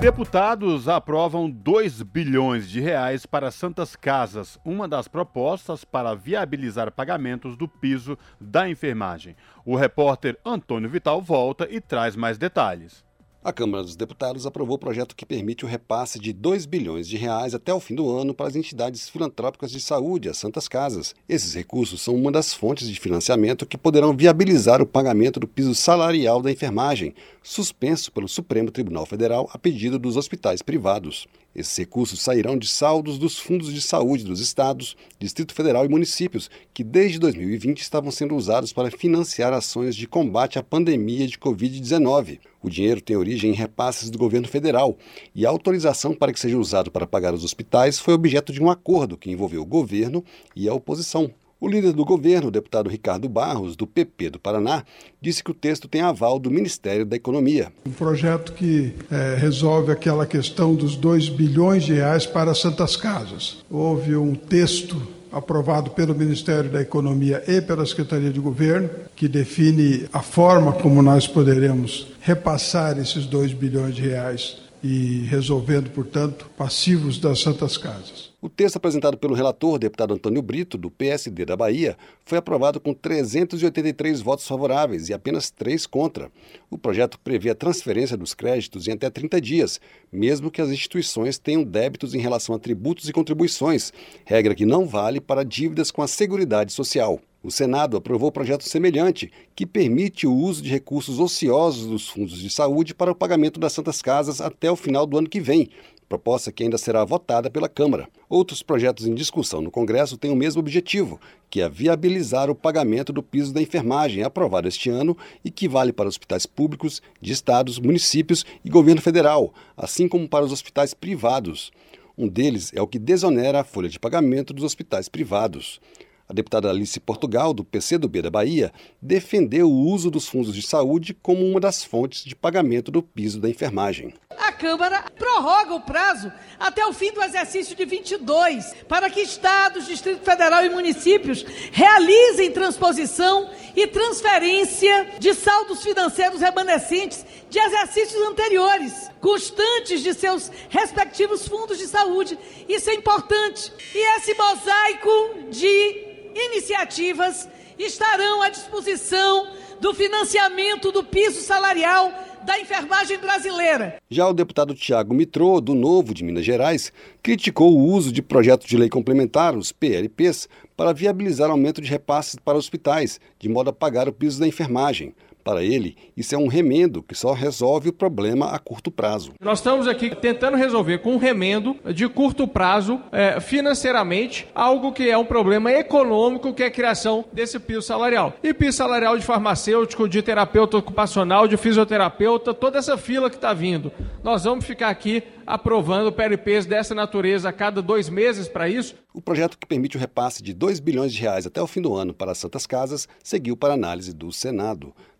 Deputados aprovam 2 bilhões de reais para Santas Casas, uma das propostas para viabilizar pagamentos do piso da enfermagem. O repórter Antônio Vital volta e traz mais detalhes. A Câmara dos Deputados aprovou o projeto que permite o repasse de 2 bilhões de reais até o fim do ano para as entidades filantrópicas de saúde, as Santas Casas. Esses recursos são uma das fontes de financiamento que poderão viabilizar o pagamento do piso salarial da enfermagem, suspenso pelo Supremo Tribunal Federal a pedido dos hospitais privados. Esses recursos sairão de saldos dos fundos de saúde dos estados, Distrito Federal e municípios, que desde 2020 estavam sendo usados para financiar ações de combate à pandemia de Covid-19. O dinheiro tem origem em repasses do governo federal e a autorização para que seja usado para pagar os hospitais foi objeto de um acordo que envolveu o governo e a oposição. O líder do governo, o deputado Ricardo Barros, do PP do Paraná, disse que o texto tem aval do Ministério da Economia. Um projeto que é, resolve aquela questão dos 2 bilhões de reais para Santas Casas. Houve um texto aprovado pelo Ministério da Economia e pela Secretaria de Governo, que define a forma como nós poderemos repassar esses 2 bilhões de reais e resolvendo, portanto, passivos das Santas Casas. O texto apresentado pelo relator, deputado Antônio Brito, do PSD da Bahia, foi aprovado com 383 votos favoráveis e apenas três contra. O projeto prevê a transferência dos créditos em até 30 dias, mesmo que as instituições tenham débitos em relação a tributos e contribuições, regra que não vale para dívidas com a Seguridade Social. O Senado aprovou projeto semelhante, que permite o uso de recursos ociosos dos fundos de saúde para o pagamento das Santas Casas até o final do ano que vem, proposta que ainda será votada pela Câmara. Outros projetos em discussão no Congresso têm o mesmo objetivo, que é viabilizar o pagamento do piso da enfermagem, aprovado este ano e que vale para hospitais públicos, de estados, municípios e governo federal, assim como para os hospitais privados. Um deles é o que desonera a folha de pagamento dos hospitais privados. A deputada Alice Portugal, do PCdoB da Bahia, defendeu o uso dos fundos de saúde como uma das fontes de pagamento do piso da enfermagem. A Câmara prorroga o prazo até o fim do exercício de 22, para que estados, Distrito Federal e municípios realizem transposição e transferência de saldos financeiros remanescentes de exercícios anteriores, constantes de seus respectivos fundos de saúde. Isso é importante. E esse mosaico de iniciativas estarão à disposição do financiamento do piso salarial da enfermagem brasileira. Já o deputado Tiago Mitrô, do Novo de Minas Gerais, criticou o uso de projetos de lei complementar, os PLPs, para viabilizar aumento de repasses para hospitais, de modo a pagar o piso da enfermagem. Para ele, isso é um remendo que só resolve o problema a curto prazo. Nós estamos aqui tentando resolver com um remendo de curto prazo, é, financeiramente, algo que é um problema econômico, que é a criação desse piso salarial. E piso salarial de farmacêutico, de terapeuta ocupacional, de fisioterapeuta, toda essa fila que está vindo. Nós vamos ficar aqui aprovando PLPs dessa natureza a cada dois meses para isso. O projeto que permite o repasse de 2 bilhões de reais até o fim do ano para as Santas Casas seguiu para análise do Senado.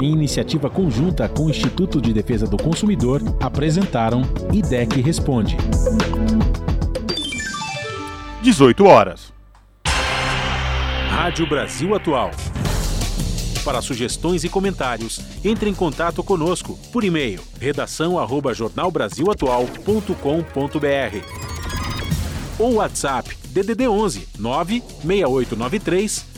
Em iniciativa conjunta com o Instituto de Defesa do Consumidor, apresentaram IDEC Responde. 18 horas. Rádio Brasil Atual. Para sugestões e comentários, entre em contato conosco por e-mail redação@jornalbrasilatual.com.br ou WhatsApp DDD 11 96893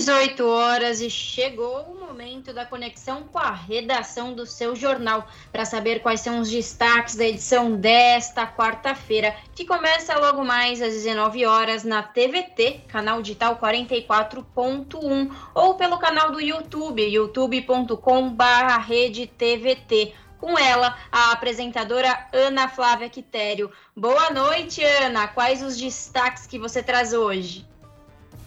18 horas e chegou o momento da conexão com a redação do seu jornal para saber quais são os destaques da edição desta quarta-feira, que começa logo mais às 19 horas na TVT, canal digital 44.1 ou pelo canal do YouTube, youtube.com/redetvt. Com ela, a apresentadora Ana Flávia Quitério. Boa noite, Ana. Quais os destaques que você traz hoje?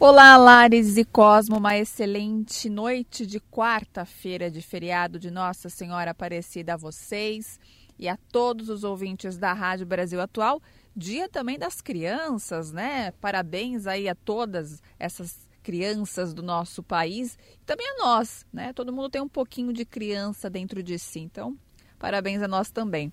Olá, Lares e Cosmo, uma excelente noite de quarta-feira de feriado de Nossa Senhora Aparecida a vocês e a todos os ouvintes da Rádio Brasil Atual. Dia também das crianças, né? Parabéns aí a todas essas crianças do nosso país e também a nós, né? Todo mundo tem um pouquinho de criança dentro de si, então parabéns a nós também.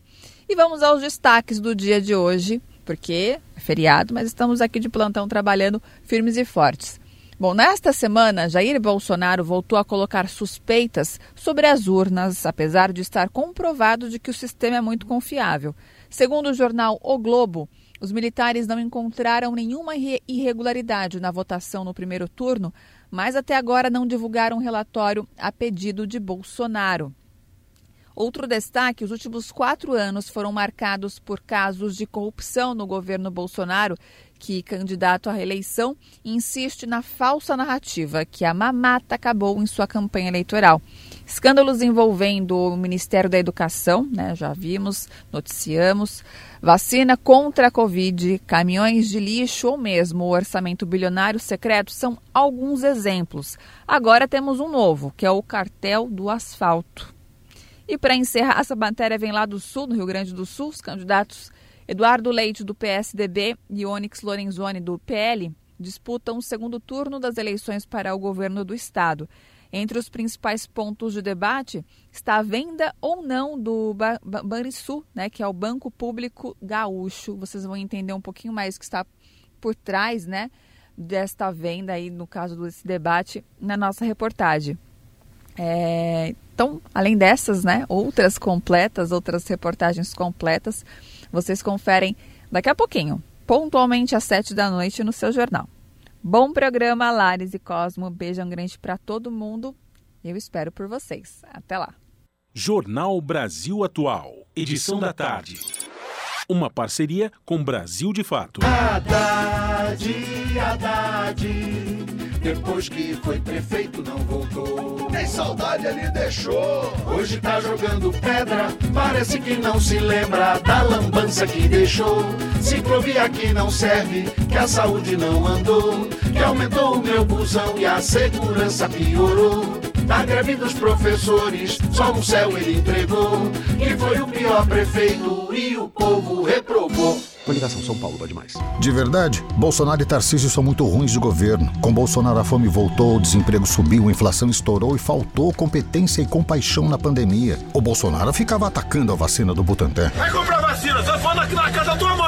E vamos aos destaques do dia de hoje porque é feriado, mas estamos aqui de plantão trabalhando firmes e fortes. Bom, nesta semana, Jair Bolsonaro voltou a colocar suspeitas sobre as urnas, apesar de estar comprovado de que o sistema é muito confiável. Segundo o jornal O Globo, os militares não encontraram nenhuma irregularidade na votação no primeiro turno, mas até agora não divulgaram relatório a pedido de Bolsonaro. Outro destaque: os últimos quatro anos foram marcados por casos de corrupção no governo Bolsonaro, que, candidato à reeleição, insiste na falsa narrativa que a mamata acabou em sua campanha eleitoral. Escândalos envolvendo o Ministério da Educação, né, já vimos, noticiamos, vacina contra a Covid, caminhões de lixo ou mesmo o orçamento bilionário secreto são alguns exemplos. Agora temos um novo, que é o cartel do asfalto. E para encerrar, essa matéria vem lá do Sul, no Rio Grande do Sul, os candidatos Eduardo Leite, do PSDB, e Onyx Lorenzoni, do PL, disputam o segundo turno das eleições para o governo do Estado. Entre os principais pontos de debate está a venda ou não do Banrisul, né, que é o Banco Público Gaúcho. Vocês vão entender um pouquinho mais o que está por trás né, desta venda aí, no caso desse debate, na nossa reportagem. É, então, além dessas, né, outras completas, outras reportagens completas, vocês conferem daqui a pouquinho, pontualmente às sete da noite no seu jornal. Bom programa, Lares e Cosmo. Beijão grande para todo mundo. Eu espero por vocês. Até lá. Jornal Brasil Atual, edição da tarde. Uma parceria com Brasil de Fato. Haddad, Haddad, depois que foi prefeito não voltou. Nem saudade ele deixou. Hoje tá jogando pedra, parece que não se lembra da lambança que deixou. Ciclovia que não serve, que a saúde não andou, que aumentou o meu busão e a segurança piorou. Da greve dos professores, só um céu ele entregou. Que foi o pior prefeito e o povo reprovou. Coligação São Paulo pode mais. De verdade, Bolsonaro e Tarcísio são muito ruins de governo. Com Bolsonaro a fome voltou, o desemprego subiu, a inflação estourou e faltou competência e compaixão na pandemia. O Bolsonaro ficava atacando a vacina do Butantan. Vai comprar vacina, você fala aqui na casa da tua mãe.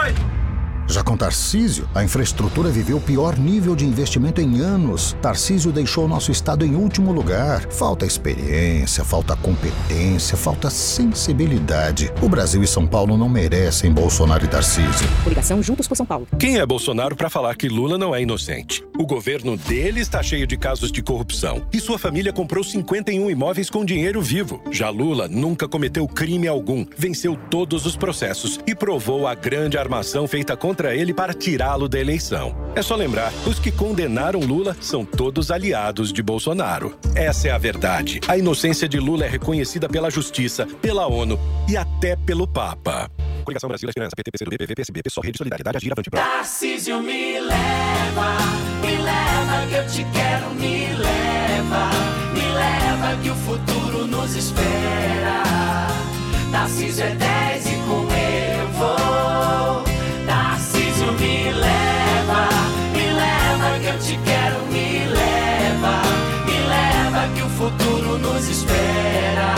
Já com Tarcísio, a infraestrutura viveu o pior nível de investimento em anos. Tarcísio deixou nosso estado em último lugar. Falta experiência, falta competência, falta sensibilidade. O Brasil e São Paulo não merecem Bolsonaro e Tarcísio. Coligação Juntos por São Paulo. Quem é Bolsonaro para falar que Lula não é inocente? O governo dele está cheio de casos de corrupção. E sua família comprou 51 imóveis com dinheiro vivo. Já Lula nunca cometeu crime algum, venceu todos os processos e provou a grande armação feita contra ele para tirá-lo da eleição. É só lembrar: os que condenaram Lula são todos aliados de Bolsonaro. Essa é a verdade. A inocência de Lula é reconhecida pela Justiça, pela ONU e até pelo Papa. Coligação Brasil, Esperança, PT, PCdoB, PV, PSB, PSOL, Rede Solidariedade, Agir, Avante, Pro. Tarcísio me leva, me leva que eu te quero, me leva, me leva que o futuro nos espera. Tarcísio é 10 e com ele eu vou. Te quero, me leva, me leva que o futuro nos espera.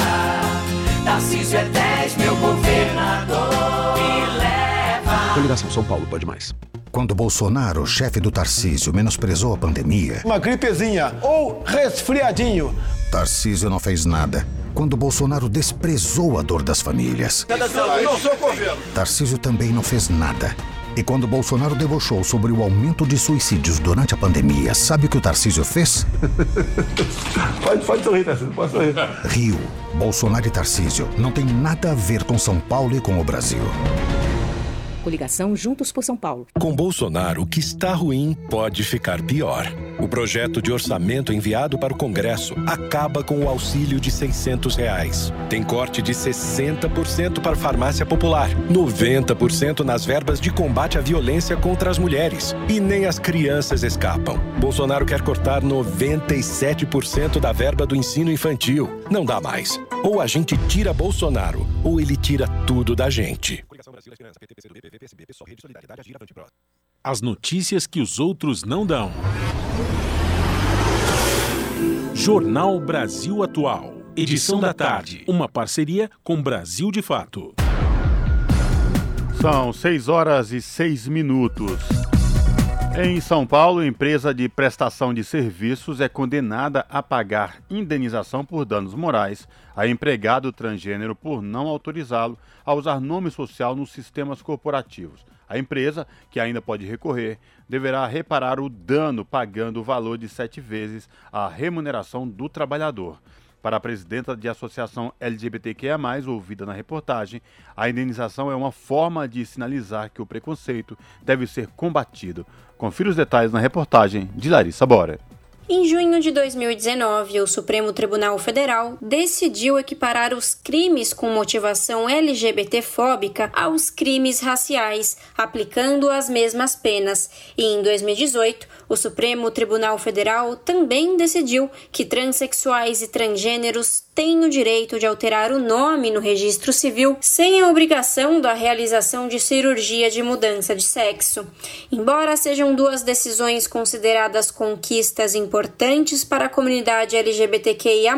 Tarcísio é 10, meu governador, me leva. Coligação São Paulo pode mais. Quando Bolsonaro, chefe do Tarcísio, menosprezou a pandemia, Uma gripezinha ou resfriadinho. Tarcísio não fez nada. Quando Bolsonaro desprezou a dor das famílias, não sou governo. Tarcísio também não fez nada. E quando Bolsonaro debochou sobre o aumento de suicídios durante a pandemia, sabe o que o Tarcísio fez? Pode, pode sorrir, Tarcísio, pode sorrir. Rio, Bolsonaro e Tarcísio não tem nada a ver com São Paulo e com o Brasil. Coligação Juntos por São Paulo. Com Bolsonaro, o que está ruim pode ficar pior. O projeto de orçamento enviado para o Congresso acaba com o auxílio de 600 reais. Tem corte de 60% para farmácia popular, 90% nas verbas de combate à violência contra as mulheres. E nem as crianças escapam. Bolsonaro quer cortar 97% da verba do ensino infantil. Não dá mais. Ou a gente tira Bolsonaro, ou ele tira tudo da gente. As notícias que os outros não dão. Jornal Brasil Atual. Edição da tarde. Uma parceria com Brasil de Fato. São 6 horas e 6 minutos. Em São Paulo, empresa de prestação de serviços é condenada a pagar indenização por danos morais a empregado transgênero por não autorizá-lo a usar nome social nos sistemas corporativos. A empresa, que ainda pode recorrer, deverá reparar o dano pagando o valor de sete vezes a remuneração do trabalhador. Para a presidenta de associação LGBTQIA, ouvida na reportagem, a indenização é uma forma de sinalizar que o preconceito deve ser combatido. Confira os detalhes na reportagem de Larissa Bora. Em junho de 2019, o Supremo Tribunal Federal decidiu equiparar os crimes com motivação LGBTfóbica aos crimes raciais, aplicando as mesmas penas. E em 2018, o Supremo Tribunal Federal também decidiu que transexuais e transgêneros têm o direito de alterar o nome no registro civil sem a obrigação da realização de cirurgia de mudança de sexo. Embora sejam duas decisões consideradas conquistas importantes para a comunidade LGBTQIA,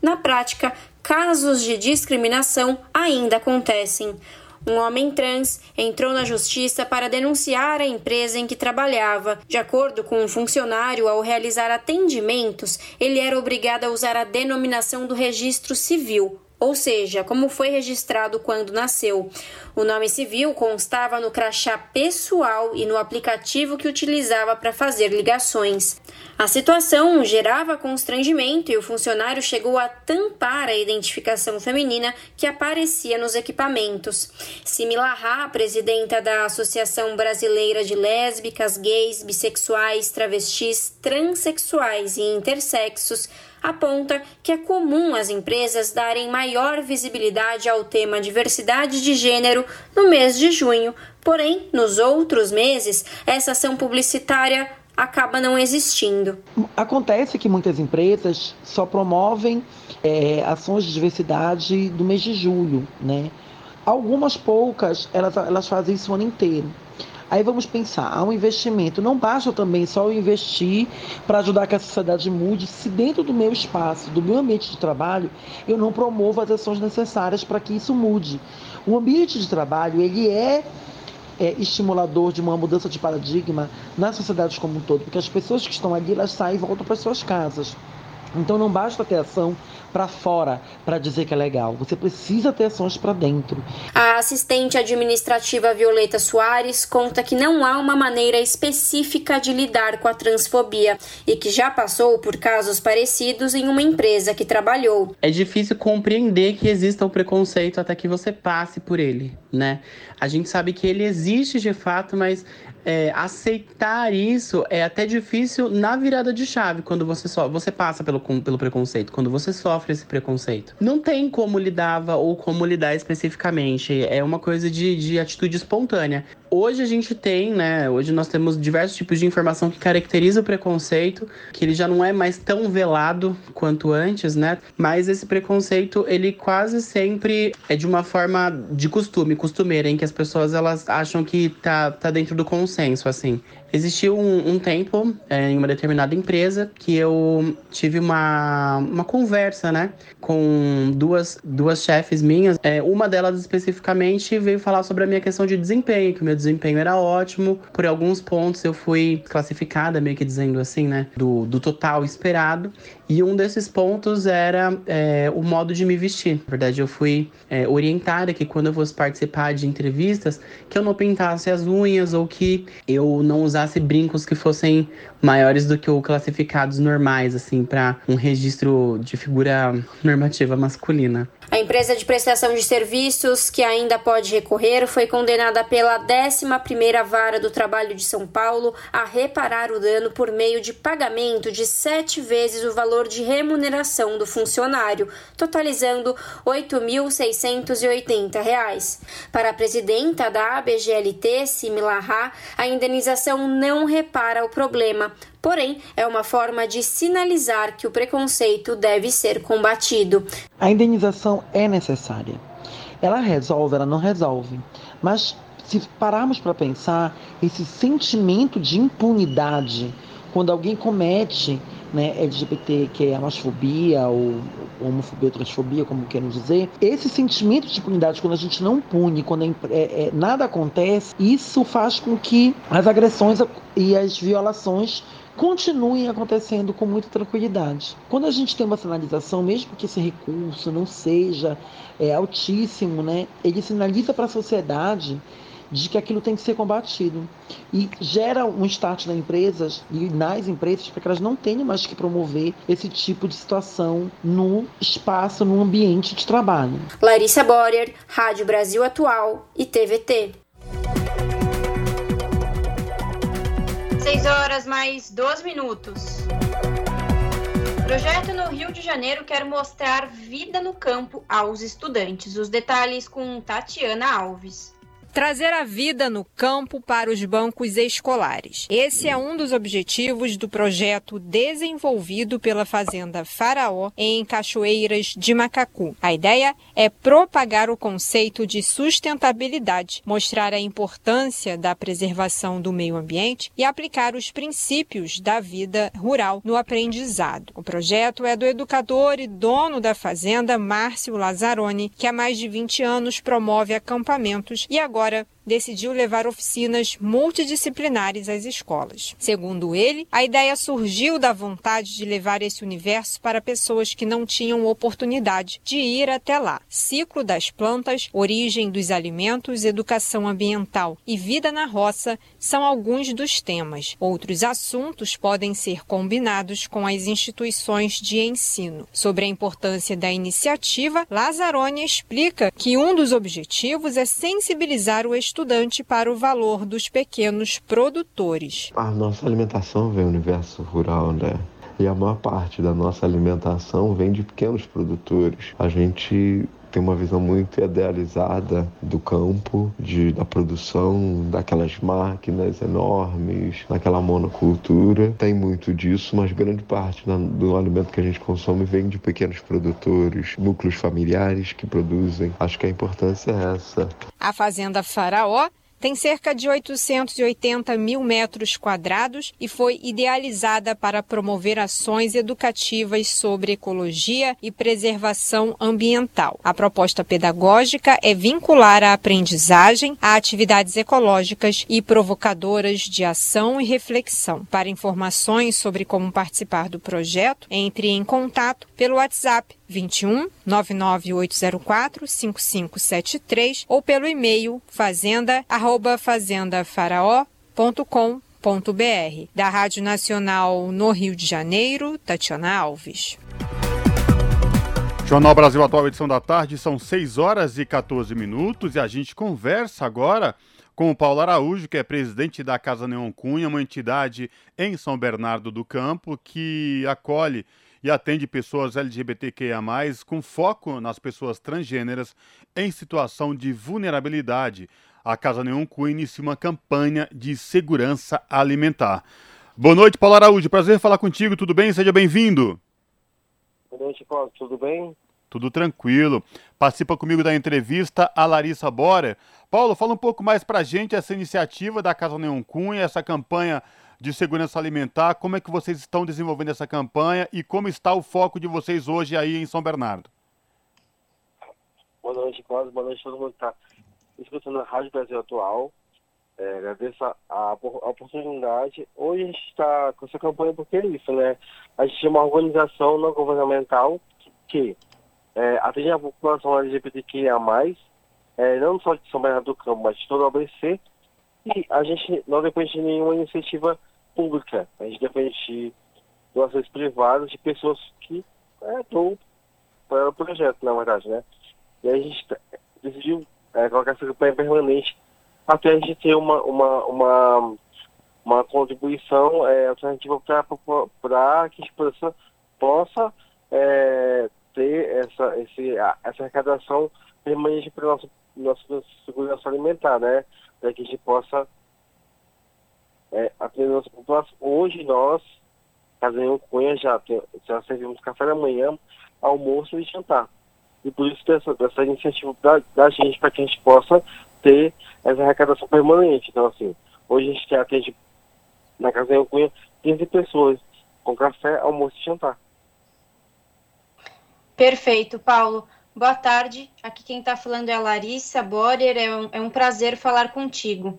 na prática, casos de discriminação ainda acontecem. Um homem trans entrou na justiça para denunciar a empresa em que trabalhava. De acordo com um funcionário, ao realizar atendimentos, ele era obrigado a usar a denominação do registro civil, ou seja, como foi registrado quando nasceu. O nome civil constava no crachá pessoal e no aplicativo que utilizava para fazer ligações. A situação gerava constrangimento e o funcionário chegou a tampar a identificação feminina que aparecia nos equipamentos. Simila Ha, presidenta da Associação Brasileira de Lésbicas, Gays, Bissexuais, Travestis, Transsexuais e Intersexos, aponta que é comum as empresas darem maior visibilidade ao tema diversidade de gênero no mês de junho, porém, nos outros meses, essa ação publicitária acaba não existindo. Acontece que muitas empresas só promovem é, ações de diversidade do mês de julho, né? Algumas poucas, elas, elas fazem isso o ano inteiro. Aí vamos pensar, há um investimento. Não basta também só investir para ajudar que a sociedade mude se dentro do meu espaço, do meu ambiente de trabalho, eu não promovo as ações necessárias para que isso mude. O ambiente de trabalho, ele é é, estimulador de uma mudança de paradigma na sociedade como um todo, porque as pessoas que estão ali, elas saem e voltam para suas casas. Então não basta ter ação para fora para dizer que é legal. Você precisa ter ações para dentro. A assistente administrativa Violeta Soares conta que não há uma maneira específica de lidar com a transfobia e que já passou por casos parecidos em uma empresa que trabalhou. É difícil compreender que exista o preconceito até que você passe por ele, né? A gente sabe que ele existe de fato, mas é, aceitar isso é até difícil na virada de chave, quando você você passa pelo, pelo preconceito, quando você sofre esse preconceito. Não tem como lidava ou como lidar especificamente. É uma coisa de, de atitude espontânea. Hoje a gente tem, né? Hoje nós temos diversos tipos de informação que caracteriza o preconceito, que ele já não é mais tão velado quanto antes, né? Mas esse preconceito, ele quase sempre é de uma forma de costume, costumeira, em que as pessoas elas acham que tá, tá dentro do consenso, assim. Existiu um, um tempo é, em uma determinada empresa que eu tive uma, uma conversa, né, com duas, duas chefes minhas. É, uma delas especificamente veio falar sobre a minha questão de desempenho, que o meu desempenho era ótimo. Por alguns pontos eu fui classificada, meio que dizendo assim, né, do, do total esperado. E um desses pontos era é, o modo de me vestir. Na verdade, eu fui é, orientada que quando eu fosse participar de entrevistas, que eu não pintasse as unhas ou que eu não usasse brincos que fossem maiores do que o classificados normais, assim, para um registro de figura normativa masculina. A empresa de prestação de serviços, que ainda pode recorrer, foi condenada pela 11ª Vara do Trabalho de São Paulo a reparar o dano por meio de pagamento de sete vezes o valor de remuneração do funcionário, totalizando R$ 8.680. Para a presidenta da ABGLT, Simila Ha, a indenização não repara o problema, Porém, é uma forma de sinalizar que o preconceito deve ser combatido. A indenização é necessária. Ela resolve, ela não resolve. Mas se pararmos para pensar, esse sentimento de impunidade quando alguém comete né, LGBT, que é a masfobia ou homofobia transfobia, como querem dizer, esse sentimento de impunidade, quando a gente não pune, quando é, é, nada acontece, isso faz com que as agressões e as violações continuem acontecendo com muita tranquilidade. Quando a gente tem uma sinalização, mesmo que esse recurso não seja é, altíssimo, né, ele sinaliza para a sociedade de que aquilo tem que ser combatido. E gera um start nas empresas e nas empresas para que elas não tenham mais que promover esse tipo de situação no espaço, no ambiente de trabalho. Larissa Borer, Rádio Brasil Atual e TVT. 6 horas mais 12 minutos. Projeto no Rio de Janeiro quer mostrar vida no campo aos estudantes. Os detalhes com Tatiana Alves. Trazer a vida no campo para os bancos escolares. Esse é um dos objetivos do projeto desenvolvido pela Fazenda Faraó em Cachoeiras de Macacu. A ideia é propagar o conceito de sustentabilidade, mostrar a importância da preservação do meio ambiente e aplicar os princípios da vida rural no aprendizado. O projeto é do educador e dono da fazenda, Márcio Lazzaroni, que há mais de 20 anos promove acampamentos e agora agora decidiu levar oficinas multidisciplinares às escolas. Segundo ele, a ideia surgiu da vontade de levar esse universo para pessoas que não tinham oportunidade de ir até lá. Ciclo das plantas, origem dos alimentos, educação ambiental e vida na roça são alguns dos temas. Outros assuntos podem ser combinados com as instituições de ensino. Sobre a importância da iniciativa, Lazzaroni explica que um dos objetivos é sensibilizar o estudante estudante para o valor dos pequenos produtores. A nossa alimentação vem do universo rural, né? E a maior parte da nossa alimentação vem de pequenos produtores. A gente tem uma visão muito idealizada do campo, de, da produção, daquelas máquinas enormes, daquela monocultura. Tem muito disso, mas grande parte do alimento que a gente consome vem de pequenos produtores, núcleos familiares que produzem. Acho que a importância é essa. A Fazenda Faraó tem cerca de 880 mil metros quadrados e foi idealizada para promover ações educativas sobre ecologia e preservação ambiental. A proposta pedagógica é vincular a aprendizagem a atividades ecológicas e provocadoras de ação e reflexão. Para informações sobre como participar do projeto, entre em contato pelo WhatsApp 21 99804 5573 ou pelo e-mail fazenda arroba fazendafaraó.com.br. Da Rádio Nacional no Rio de Janeiro, Tatiana Alves. Jornal Brasil Atual, edição da tarde, são 6 horas e 14 minutos e a gente conversa agora com o Paulo Araújo, que é presidente da Casa Neon Cunha, uma entidade em São Bernardo do Campo que acolhe e atende pessoas LGBTQIA, com foco nas pessoas transgêneras em situação de vulnerabilidade. A Casa Neon Cu inicia uma campanha de segurança alimentar. Boa noite, Paulo Araújo. Prazer falar contigo. Tudo bem? Seja bem-vindo. Boa noite, Paulo. Tudo bem? Tudo tranquilo. Participa comigo da entrevista a Larissa Bora. Paulo, fala um pouco mais para a gente essa iniciativa da Casa Neon Cunha, essa campanha de segurança alimentar. Como é que vocês estão desenvolvendo essa campanha e como está o foco de vocês hoje aí em São Bernardo? Boa noite, Cláudio. Boa noite a todo mundo que está escutando a Rádio Brasil Atual. É, agradeço a, a, oportunidade. Hoje a gente está com essa campanha porque é isso, né? A gente é uma organização não governamental que, que é, atende a população LGBTQIA+, é, não só de São Bernardo do Campo, mas de todo o ABC. E a gente não depende de nenhuma iniciativa pública. A gente depende de doações privadas de pessoas que é, doam para o projeto, na verdade, né? E a gente decidiu é, colocar essa campanha permanente até a gente ter uma, uma, uma, uma contribuição é, alternativa para que a gente possa, possa é, ter essa, esse, essa arrecadação permanente para a nossa, nossa segurança alimentar, né? Para que a gente possa é, atender a nossa população. Hoje nós, Casanhão Cunha, já, já servimos café da manhã, almoço e jantar. E por isso dessa, dessa iniciativa da, da gente, para que a gente possa ter essa arrecadação permanente. Então, assim, hoje a gente atende na Casanhão Cunha 15 pessoas, com café, almoço e jantar. Perfeito, Paulo. Boa tarde. Aqui quem está falando é a Larissa Borer. É um, é um prazer falar contigo.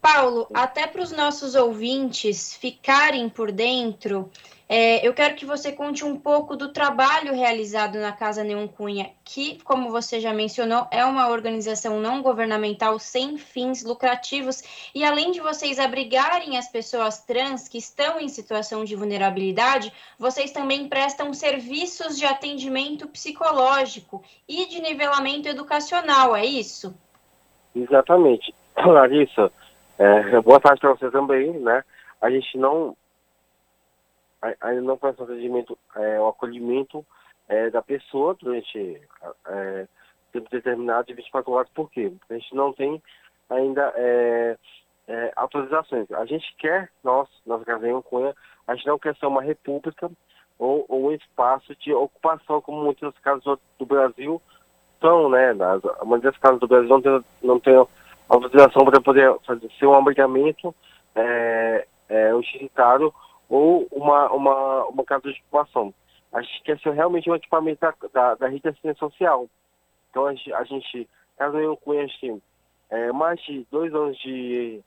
Paulo, até para os nossos ouvintes ficarem por dentro, é, eu quero que você conte um pouco do trabalho realizado na Casa Neon Cunha, que, como você já mencionou, é uma organização não governamental sem fins lucrativos. E além de vocês abrigarem as pessoas trans que estão em situação de vulnerabilidade, vocês também prestam serviços de atendimento psicológico e de nivelamento educacional, é isso? Exatamente. Larissa, é, boa tarde para você também, né? A gente não ainda não faz o atendimento, é, o acolhimento é, da pessoa durante é, tempo determinado de 24 horas. Por quê? Porque a gente não tem ainda é, é, autorizações. A gente quer, nós, nós Gazenho Cunha, a gente não quer ser uma república ou, ou um espaço de ocupação, como muitas casas do Brasil são, né? Nas, muitas casas do Brasil não tem, não tem autorização para poder fazer ser um é, é, utilitário ou uma, uma, uma casa de ocupação. A gente quer ser realmente um equipamento da, da, da rede assistência social. Então a gente, a gente caso eu Cunha, a gente é, mais de dois anos de,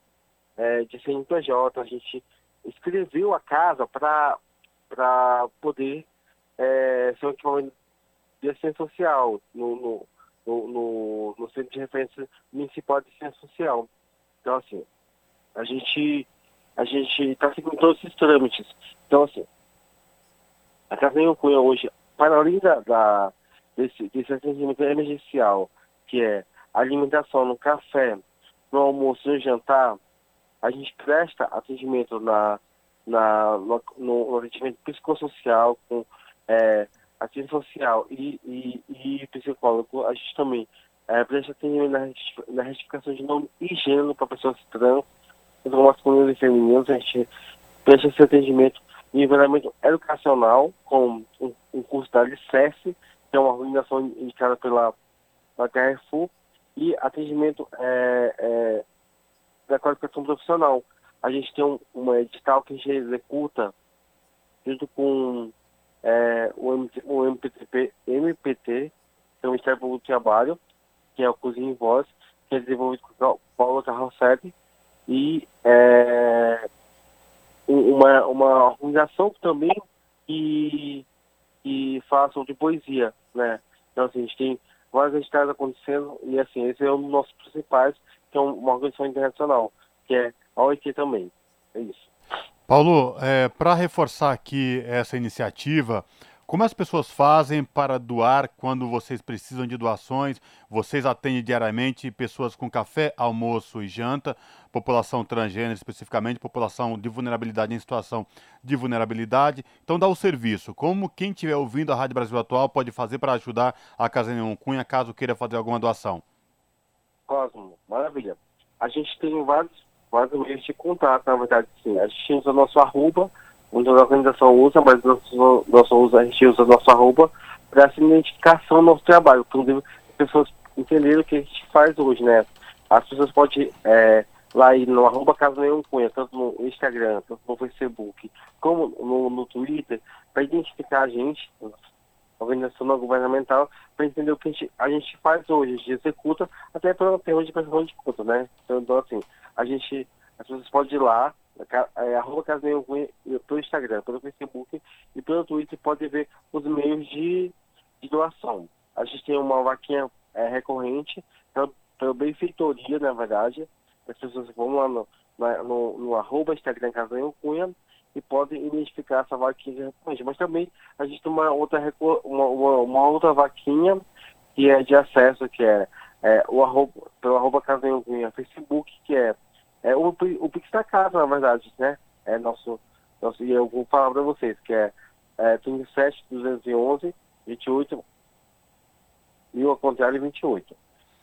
é, de CNPJ, a gente escreveu a casa para poder é, ser um equipamento de assistência social no, no, no, no, no Centro de Referência Municipal de Assistência Social. Então, assim, a gente a gente está seguindo todos esses trâmites. Então, assim, a Nenhum Cunha hoje, para além da, da, desse, desse atendimento emergencial, que é alimentação no café, no almoço no jantar, a gente presta atendimento na, na, no, no atendimento psicossocial, com é, assistente social e, e, e, psicólogo. A gente também é, presta atendimento na, retificação de nome e gênero para pessoas trans, entre masculinos e femininos. A gente presta esse atendimento em nivelamento educacional, com um, um curso da Alicerce, que é uma organização indicada pela, pela Carrefour, e atendimento é, é, da qualificação profissional. A gente tem um, uma edital que a gente executa junto com é, o, o MPTP, MPT, que é o Ministério Público do Trabalho, que é o Cozinha em Voz, que é desenvolvido com Paula Carrossete, e é, uma, uma organização também que, que façam de poesia, né? Então, assim, a gente tem várias atividades acontecendo e, assim, esse é um dos nossos principais, que é uma organização internacional, que é a OIT também. É isso. Paulo, é, para reforçar aqui essa iniciativa, como as pessoas fazem para doar quando vocês precisam de doações? Vocês atendem diariamente pessoas com café, almoço e janta, população transgênero especificamente, população de vulnerabilidade em situação de vulnerabilidade. Então dá o serviço. Como quem estiver ouvindo a Rádio Brasil Atual pode fazer para ajudar a Casa Nenhum Cunha, caso queira fazer alguma doação? Cosmo, maravilha. A gente tem vários, vários meios de contato, na verdade, sim. A gente usa nosso arroba, onde a organização usa, mas nosso, nosso usa, a gente usa nossa roupa para essa identificação do nosso trabalho. Inclusive, as pessoas entenderam o que a gente faz hoje, né? As pessoas podem é, lá ir no arroba Casa Nenhum Cunha, tanto no Instagram, tanto no Facebook, como no, no Twitter, para identificar a gente, organização não governamental, para entender o que a gente, a gente faz hoje, a gente executa, até pela pergunta de prestação de conta, né? Então, assim, a gente, as pessoas podem ir lá, é, arroba Casinho pelo Instagram, pelo Facebook e pelo Twitter pode ver os meios de, de doação. A gente tem uma vaquinha é, recorrente pela, pela benfeitoria, na verdade. As pessoas vão lá no, no, no arroba Instagram Casinho Cunha e podem identificar essa vaquinha recorrente. Mas também a gente tem uma outra, uma, uma, uma outra vaquinha que é de acesso, que é, é o arroba, pelo arroba Cunha Facebook, que é é o, o Pix da casa, na verdade, né? É nosso, nosso e eu vou falar para vocês, que é, é 37 211 28 e o contrário 28.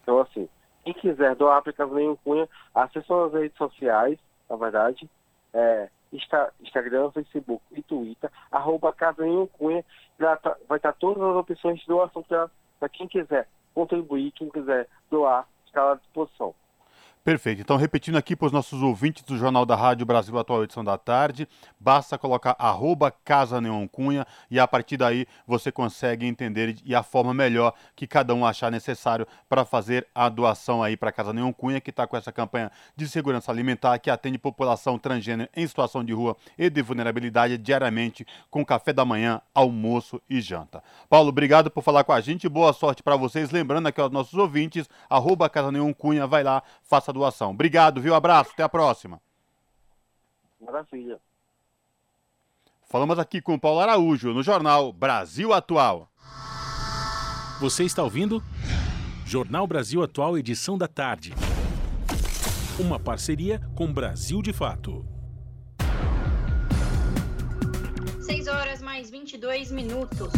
Então, assim, quem quiser doar para Cunha, acesse as redes sociais, na verdade, é, Instagram, Facebook e Twitter, arroba Casa Nenhum Cunha, tá, vai estar todas as opções de doação para quem quiser contribuir, quem quiser doar, está à disposição. Perfeito. Então, repetindo aqui para os nossos ouvintes do Jornal da Rádio Brasil Atual Edição da Tarde, basta colocar arroba Casa Neon Cunha e a partir daí você consegue entender e a forma melhor que cada um achar necessário para fazer a doação aí para Casa Neon Cunha, que está com essa campanha de segurança alimentar que atende população transgênero em situação de rua e de vulnerabilidade diariamente com café da manhã, almoço e janta. Paulo, obrigado por falar com a gente, boa sorte para vocês. Lembrando aqui aos nossos ouvintes, arroba Casa Neon Cunha, vai lá, faça a doação. Obrigado, viu? Abraço, até a próxima. Maravilha. Falamos aqui com o Paulo Araújo no jornal Brasil Atual. Você está ouvindo? Jornal Brasil Atual, edição da tarde. Uma parceria com Brasil de Fato. Mais mais 22 minutos.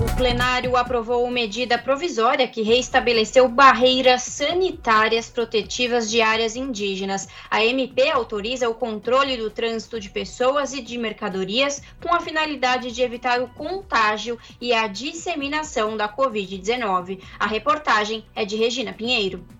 O plenário aprovou medida provisória que reestabeleceu barreiras sanitárias protetivas de áreas indígenas. A MP autoriza o controle do trânsito de pessoas e de mercadorias com a finalidade de evitar o contágio e a disseminação da Covid-19. A reportagem é de Regina Pinheiro.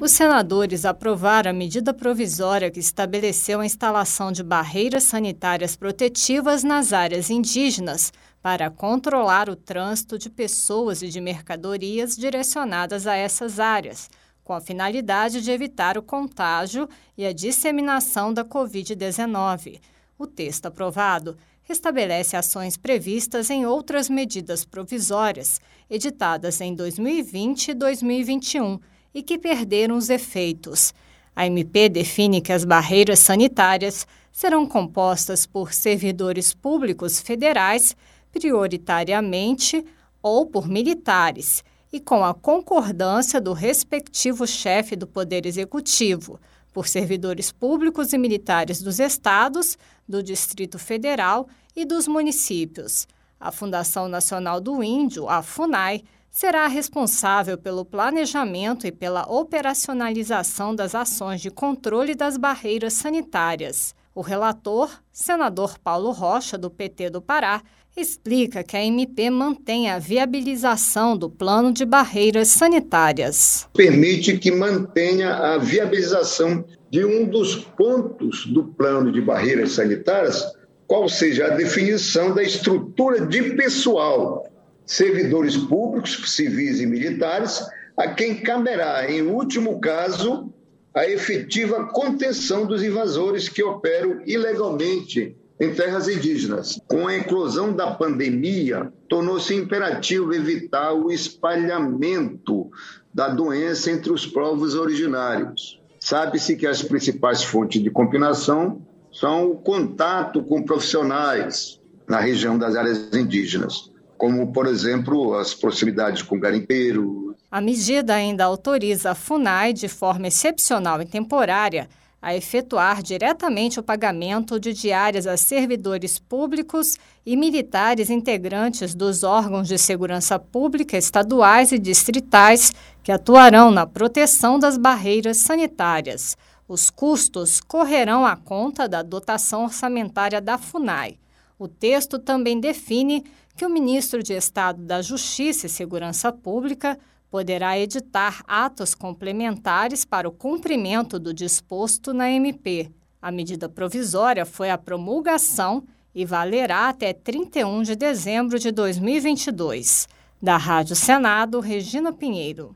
Os senadores aprovaram a medida provisória que estabeleceu a instalação de barreiras sanitárias protetivas nas áreas indígenas para controlar o trânsito de pessoas e de mercadorias direcionadas a essas áreas, com a finalidade de evitar o contágio e a disseminação da Covid-19. O texto aprovado restabelece ações previstas em outras medidas provisórias, editadas em 2020 e 2021 e que perderam os efeitos. A MP define que as barreiras sanitárias serão compostas por servidores públicos federais, prioritariamente, ou por militares, e com a concordância do respectivo chefe do Poder Executivo, por servidores públicos e militares dos estados, do Distrito Federal e dos municípios. A Fundação Nacional do Índio, a FUNAI, será responsável pelo planejamento e pela operacionalização das ações de controle das barreiras sanitárias. O relator, senador Paulo Rocha, do PT do Pará, explica que a MP mantém a viabilização do plano de barreiras sanitárias. Permite que mantenha a viabilização de um dos pontos do plano de barreiras sanitárias, qual seja a definição da estrutura de pessoal servidores públicos, civis e militares, a quem caberá, em último caso, a efetiva contenção dos invasores que operam ilegalmente em terras indígenas. Com a eclosão da pandemia, tornou-se imperativo evitar o espalhamento da doença entre os povos originários. Sabe-se que as principais fontes de contaminação são o contato com profissionais na região das áreas indígenas como, por exemplo, as proximidades com garimpeiro. A medida ainda autoriza a FUNAI, de forma excepcional e temporária, a efetuar diretamente o pagamento de diárias a servidores públicos e militares integrantes dos órgãos de segurança pública estaduais e distritais que atuarão na proteção das barreiras sanitárias. Os custos correrão à conta da dotação orçamentária da FUNAI. O texto também define que o ministro de Estado da Justiça e Segurança Pública poderá editar atos complementares para o cumprimento do disposto na MP. A medida provisória foi a promulgação e valerá até 31 de dezembro de 2022. Da Rádio Senado, Regina Pinheiro.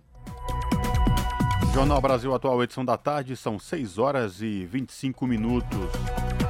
Jornal Brasil Atual, edição da tarde, são 6 horas e 25 minutos.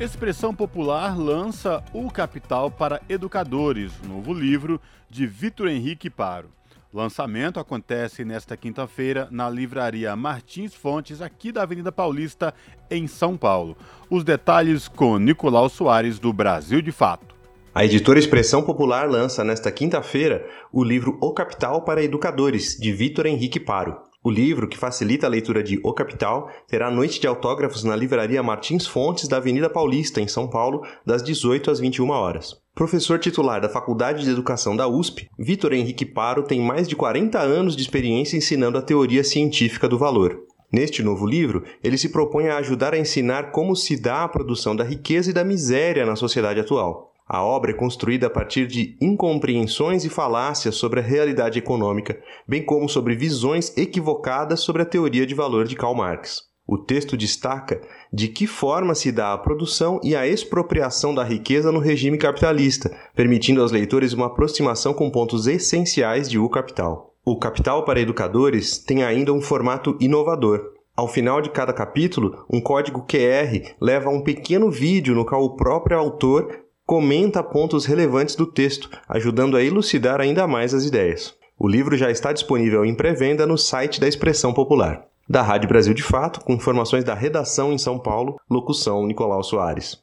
Expressão Popular lança O Capital para Educadores, novo livro de Vitor Henrique Paro. Lançamento acontece nesta quinta-feira na livraria Martins Fontes, aqui da Avenida Paulista, em São Paulo. Os detalhes com Nicolau Soares, do Brasil de Fato. A editora Expressão Popular lança nesta quinta-feira o livro O Capital para Educadores, de Vitor Henrique Paro. O livro, que facilita a leitura de O Capital, terá noite de autógrafos na livraria Martins Fontes da Avenida Paulista, em São Paulo, das 18 às 21 horas. Professor titular da Faculdade de Educação da USP, Vitor Henrique Paro tem mais de 40 anos de experiência ensinando a teoria científica do valor. Neste novo livro, ele se propõe a ajudar a ensinar como se dá a produção da riqueza e da miséria na sociedade atual. A obra é construída a partir de incompreensões e falácias sobre a realidade econômica, bem como sobre visões equivocadas sobre a teoria de valor de Karl Marx. O texto destaca de que forma se dá a produção e a expropriação da riqueza no regime capitalista, permitindo aos leitores uma aproximação com pontos essenciais de O Capital. O Capital para Educadores tem ainda um formato inovador. Ao final de cada capítulo, um código QR leva a um pequeno vídeo no qual o próprio autor comenta pontos relevantes do texto, ajudando a elucidar ainda mais as ideias. O livro já está disponível em pré-venda no site da Expressão Popular. Da Rádio Brasil de Fato, com informações da redação em São Paulo, locução Nicolau Soares.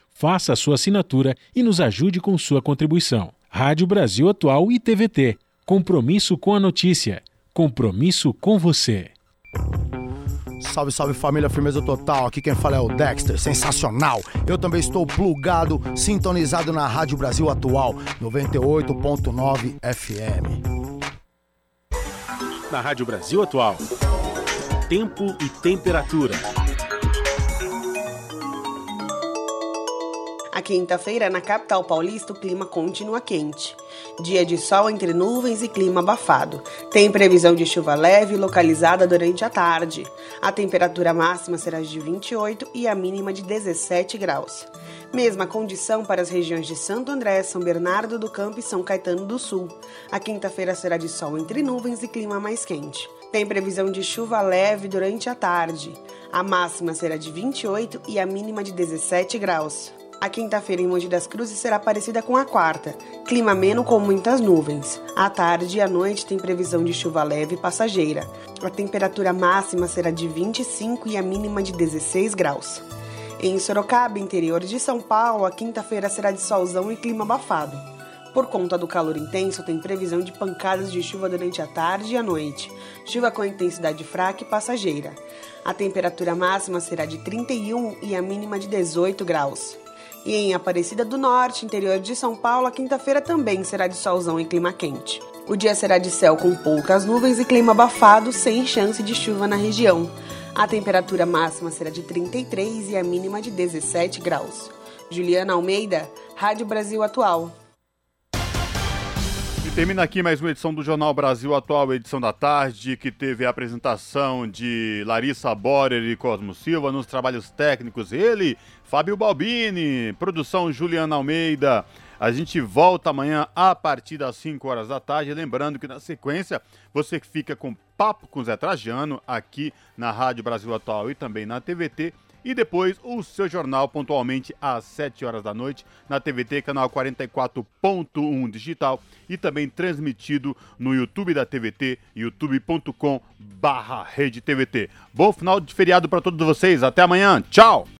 faça a sua assinatura e nos ajude com sua contribuição. Rádio Brasil Atual e TVT. Compromisso com a notícia. Compromisso com você. Salve, salve família, firmeza total. Aqui quem fala é o Dexter, sensacional. Eu também estou plugado, sintonizado na Rádio Brasil Atual, 98.9 FM. Na Rádio Brasil Atual. Tempo e temperatura. A quinta-feira, na capital paulista, o clima continua quente. Dia de sol entre nuvens e clima abafado. Tem previsão de chuva leve localizada durante a tarde. A temperatura máxima será de 28 e a mínima de 17 graus. Mesma condição para as regiões de Santo André, São Bernardo do Campo e São Caetano do Sul. A quinta-feira será de sol entre nuvens e clima mais quente. Tem previsão de chuva leve durante a tarde. A máxima será de 28 e a mínima de 17 graus. A quinta-feira em Mogi das Cruzes será parecida com a quarta, clima ameno com muitas nuvens. À tarde e à noite tem previsão de chuva leve e passageira. A temperatura máxima será de 25 e a mínima de 16 graus. Em Sorocaba, interior de São Paulo, a quinta-feira será de solzão e clima abafado. Por conta do calor intenso, tem previsão de pancadas de chuva durante a tarde e a noite. Chuva com intensidade fraca e passageira. A temperatura máxima será de 31 e a mínima de 18 graus. E em Aparecida do Norte, interior de São Paulo, a quinta-feira também será de solzão e clima quente. O dia será de céu com poucas nuvens e clima abafado, sem chance de chuva na região. A temperatura máxima será de 33 e a mínima de 17 graus. Juliana Almeida, Rádio Brasil Atual. E termina aqui mais uma edição do Jornal Brasil Atual, edição da tarde, que teve a apresentação de Larissa Borer e Cosmo Silva nos trabalhos técnicos. Ele, Fábio Balbini, produção Juliana Almeida. A gente volta amanhã a partir das 5 horas da tarde. Lembrando que na sequência você fica com Papo com Zé Trajano aqui na Rádio Brasil Atual e também na TVT e depois o seu jornal pontualmente às 7 horas da noite na TVT, canal 44.1 digital e também transmitido no YouTube da TVT, youtube.com barra rede TVT. Bom final de feriado para todos vocês, até amanhã, tchau!